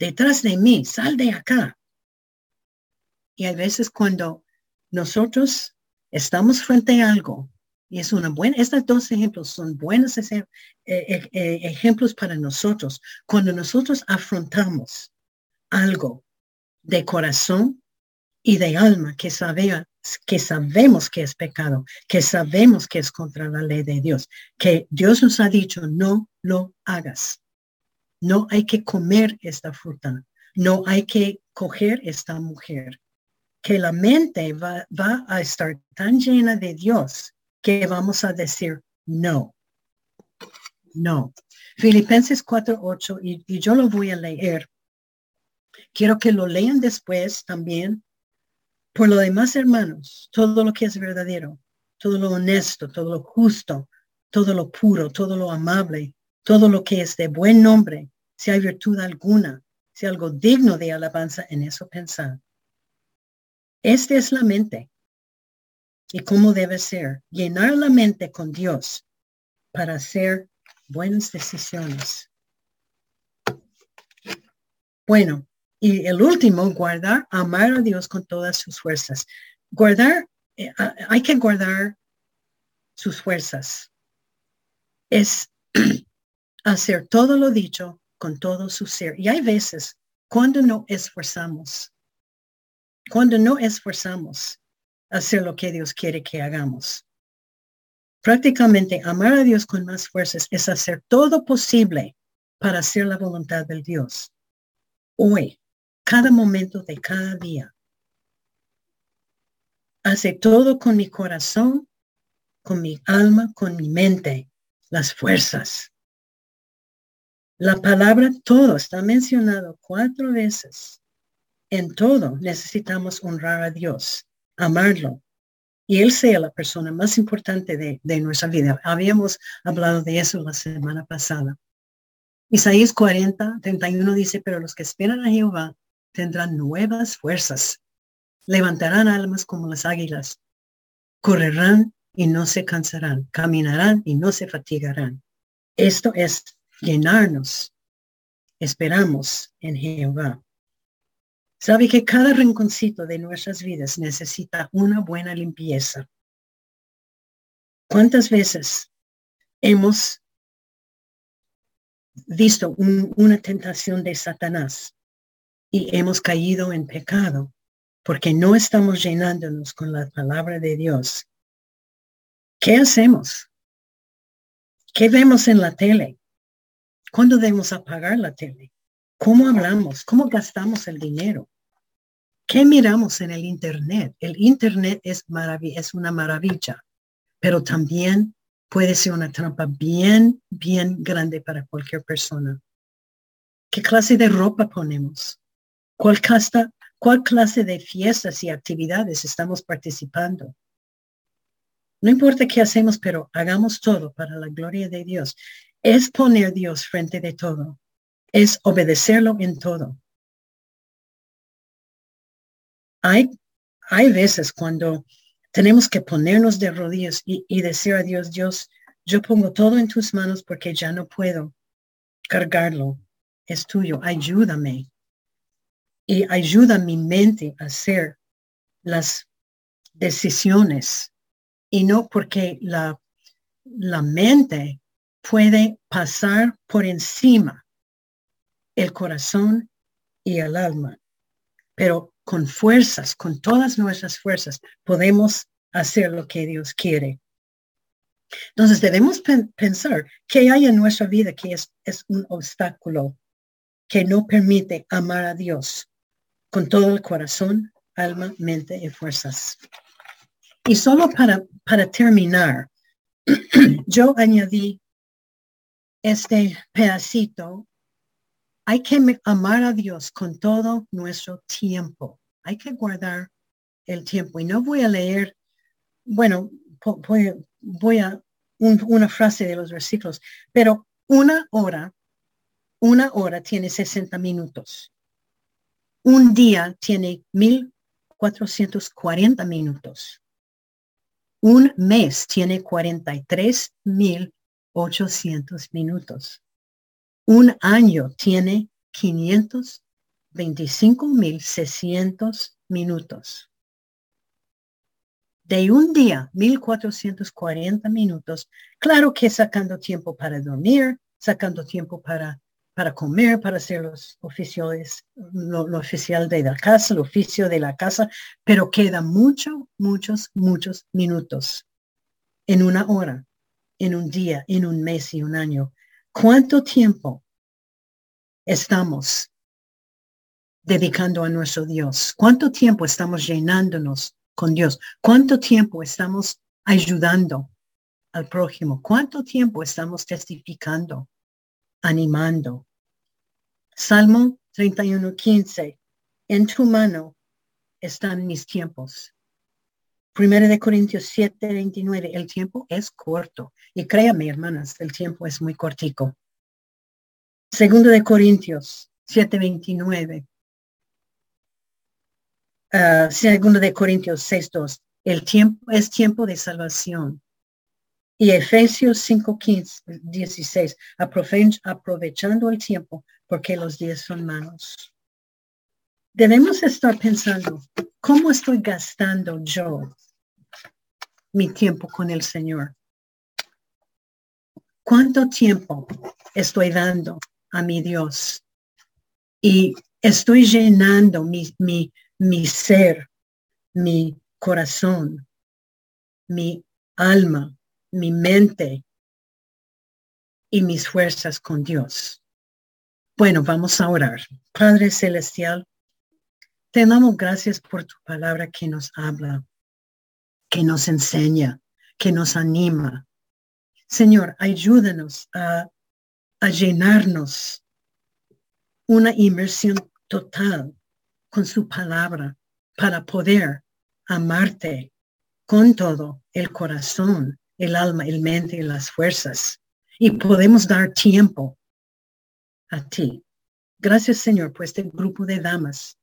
A: detrás de mí, sal de acá. Y a veces cuando nosotros estamos frente a algo y es una buena, estos dos ejemplos son buenos eh, eh, eh, ejemplos para nosotros. Cuando nosotros afrontamos algo de corazón y de alma que, sabía, que sabemos que es pecado, que sabemos que es contra la ley de Dios, que Dios nos ha dicho, no lo hagas. No hay que comer esta fruta. No hay que coger esta mujer. Que la mente va, va a estar tan llena de Dios que vamos a decir no. No. Filipenses 4.8 y, y yo lo voy a leer. Quiero que lo lean después también. Por lo demás, hermanos, todo lo que es verdadero, todo lo honesto, todo lo justo, todo lo puro, todo lo amable, todo lo que es de buen nombre, si hay virtud alguna, si algo digno de alabanza en eso pensar. Esta es la mente. Y cómo debe ser. Llenar la mente con Dios para hacer buenas decisiones. Bueno, y el último, guardar, amar a Dios con todas sus fuerzas. Guardar, eh, hay que guardar sus fuerzas. Es hacer todo lo dicho con todo su ser. Y hay veces cuando no esforzamos, cuando no esforzamos hacer lo que Dios quiere que hagamos. Prácticamente amar a Dios con más fuerzas es hacer todo posible para hacer la voluntad del Dios. Hoy, cada momento de cada día. Hace todo con mi corazón, con mi alma, con mi mente, las fuerzas. La palabra todo está mencionado cuatro veces. En todo necesitamos honrar a Dios, amarlo, y Él sea la persona más importante de, de nuestra vida. Habíamos hablado de eso la semana pasada. Isaías 40, 31 dice, pero los que esperan a Jehová tendrán nuevas fuerzas, levantarán almas como las águilas, correrán y no se cansarán, caminarán y no se fatigarán. Esto es llenarnos. Esperamos en Jehová. Sabe que cada rinconcito de nuestras vidas necesita una buena limpieza. ¿Cuántas veces hemos visto una tentación de Satanás y hemos caído en pecado porque no estamos llenándonos con la palabra de Dios? ¿Qué hacemos? ¿Qué vemos en la tele? ¿Cuándo debemos apagar la tele? ¿Cómo hablamos? ¿Cómo gastamos el dinero? ¿Qué miramos en el Internet? El Internet es, es una maravilla, pero también puede ser una trampa bien, bien grande para cualquier persona. ¿Qué clase de ropa ponemos? ¿Cuál, casta, ¿Cuál clase de fiestas y actividades estamos participando? No importa qué hacemos, pero hagamos todo para la gloria de Dios es poner Dios frente de todo, es obedecerlo en todo. Hay, hay veces cuando tenemos que ponernos de rodillas y, decir a Dios, Dios, yo pongo todo en tus manos porque ya no puedo cargarlo. Es tuyo, ayúdame. Y ayuda mi mente a hacer las decisiones. Y no porque la, la mente puede pasar por encima el corazón y el alma, pero con fuerzas, con todas nuestras fuerzas, podemos hacer lo que Dios quiere. Entonces debemos pensar qué hay en nuestra vida que es, es un obstáculo que no permite amar a Dios con todo el corazón, alma, mente y fuerzas. Y solo para, para terminar, yo añadí este pedacito, hay que amar a Dios con todo nuestro tiempo. Hay que guardar el tiempo. Y no voy a leer, bueno, voy, a una frase de los versículos, pero una hora, una hora tiene 60 minutos. Un día tiene 1440 minutos. Un mes tiene 43 mil 800 minutos. Un año tiene 525.600 minutos. De un día, 1440 minutos. Claro que sacando tiempo para dormir, sacando tiempo para, para comer, para hacer los oficiales, lo, lo oficial de la casa, el oficio de la casa, pero queda mucho, muchos, muchos minutos en una hora en un día, en un mes y un año. ¿Cuánto tiempo estamos dedicando a nuestro Dios? ¿Cuánto tiempo estamos llenándonos con Dios? ¿Cuánto tiempo estamos ayudando al prójimo? ¿Cuánto tiempo estamos testificando, animando? Salmo 31, 15. En tu mano están mis tiempos. Primera de Corintios 7, 29. El tiempo es corto. Y créame, hermanas, el tiempo es muy cortico. Segundo de Corintios 7, 29. Uh, segundo de Corintios 6.2, el tiempo es tiempo de salvación. Y Efesios 5, 16, aprovechando el tiempo porque los días son malos. Debemos estar pensando, ¿cómo estoy gastando yo mi tiempo con el Señor? ¿Cuánto tiempo estoy dando a mi Dios? Y estoy llenando mi, mi ser, mi corazón, mi alma, mi mente y mis fuerzas con Dios. Bueno, vamos a orar. Padre Celestial, te damos gracias por tu palabra que nos habla, que nos enseña, que nos anima. Señor, ayúdanos a, a llenarnos una inmersión total con su palabra para poder amarte con todo el corazón, el alma, el mente y las fuerzas. Y podemos dar tiempo a ti. Gracias, Señor, por este grupo de damas.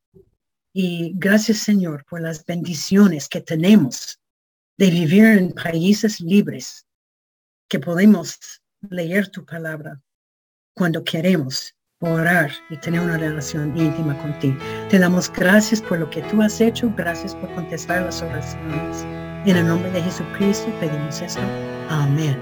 A: Y gracias, Señor, por las bendiciones que tenemos de vivir en países libres, que podemos leer tu palabra cuando queremos orar y tener una relación íntima contigo. Te damos gracias por lo que tú has hecho, gracias por contestar las oraciones. En el nombre de Jesucristo pedimos esto. Amén.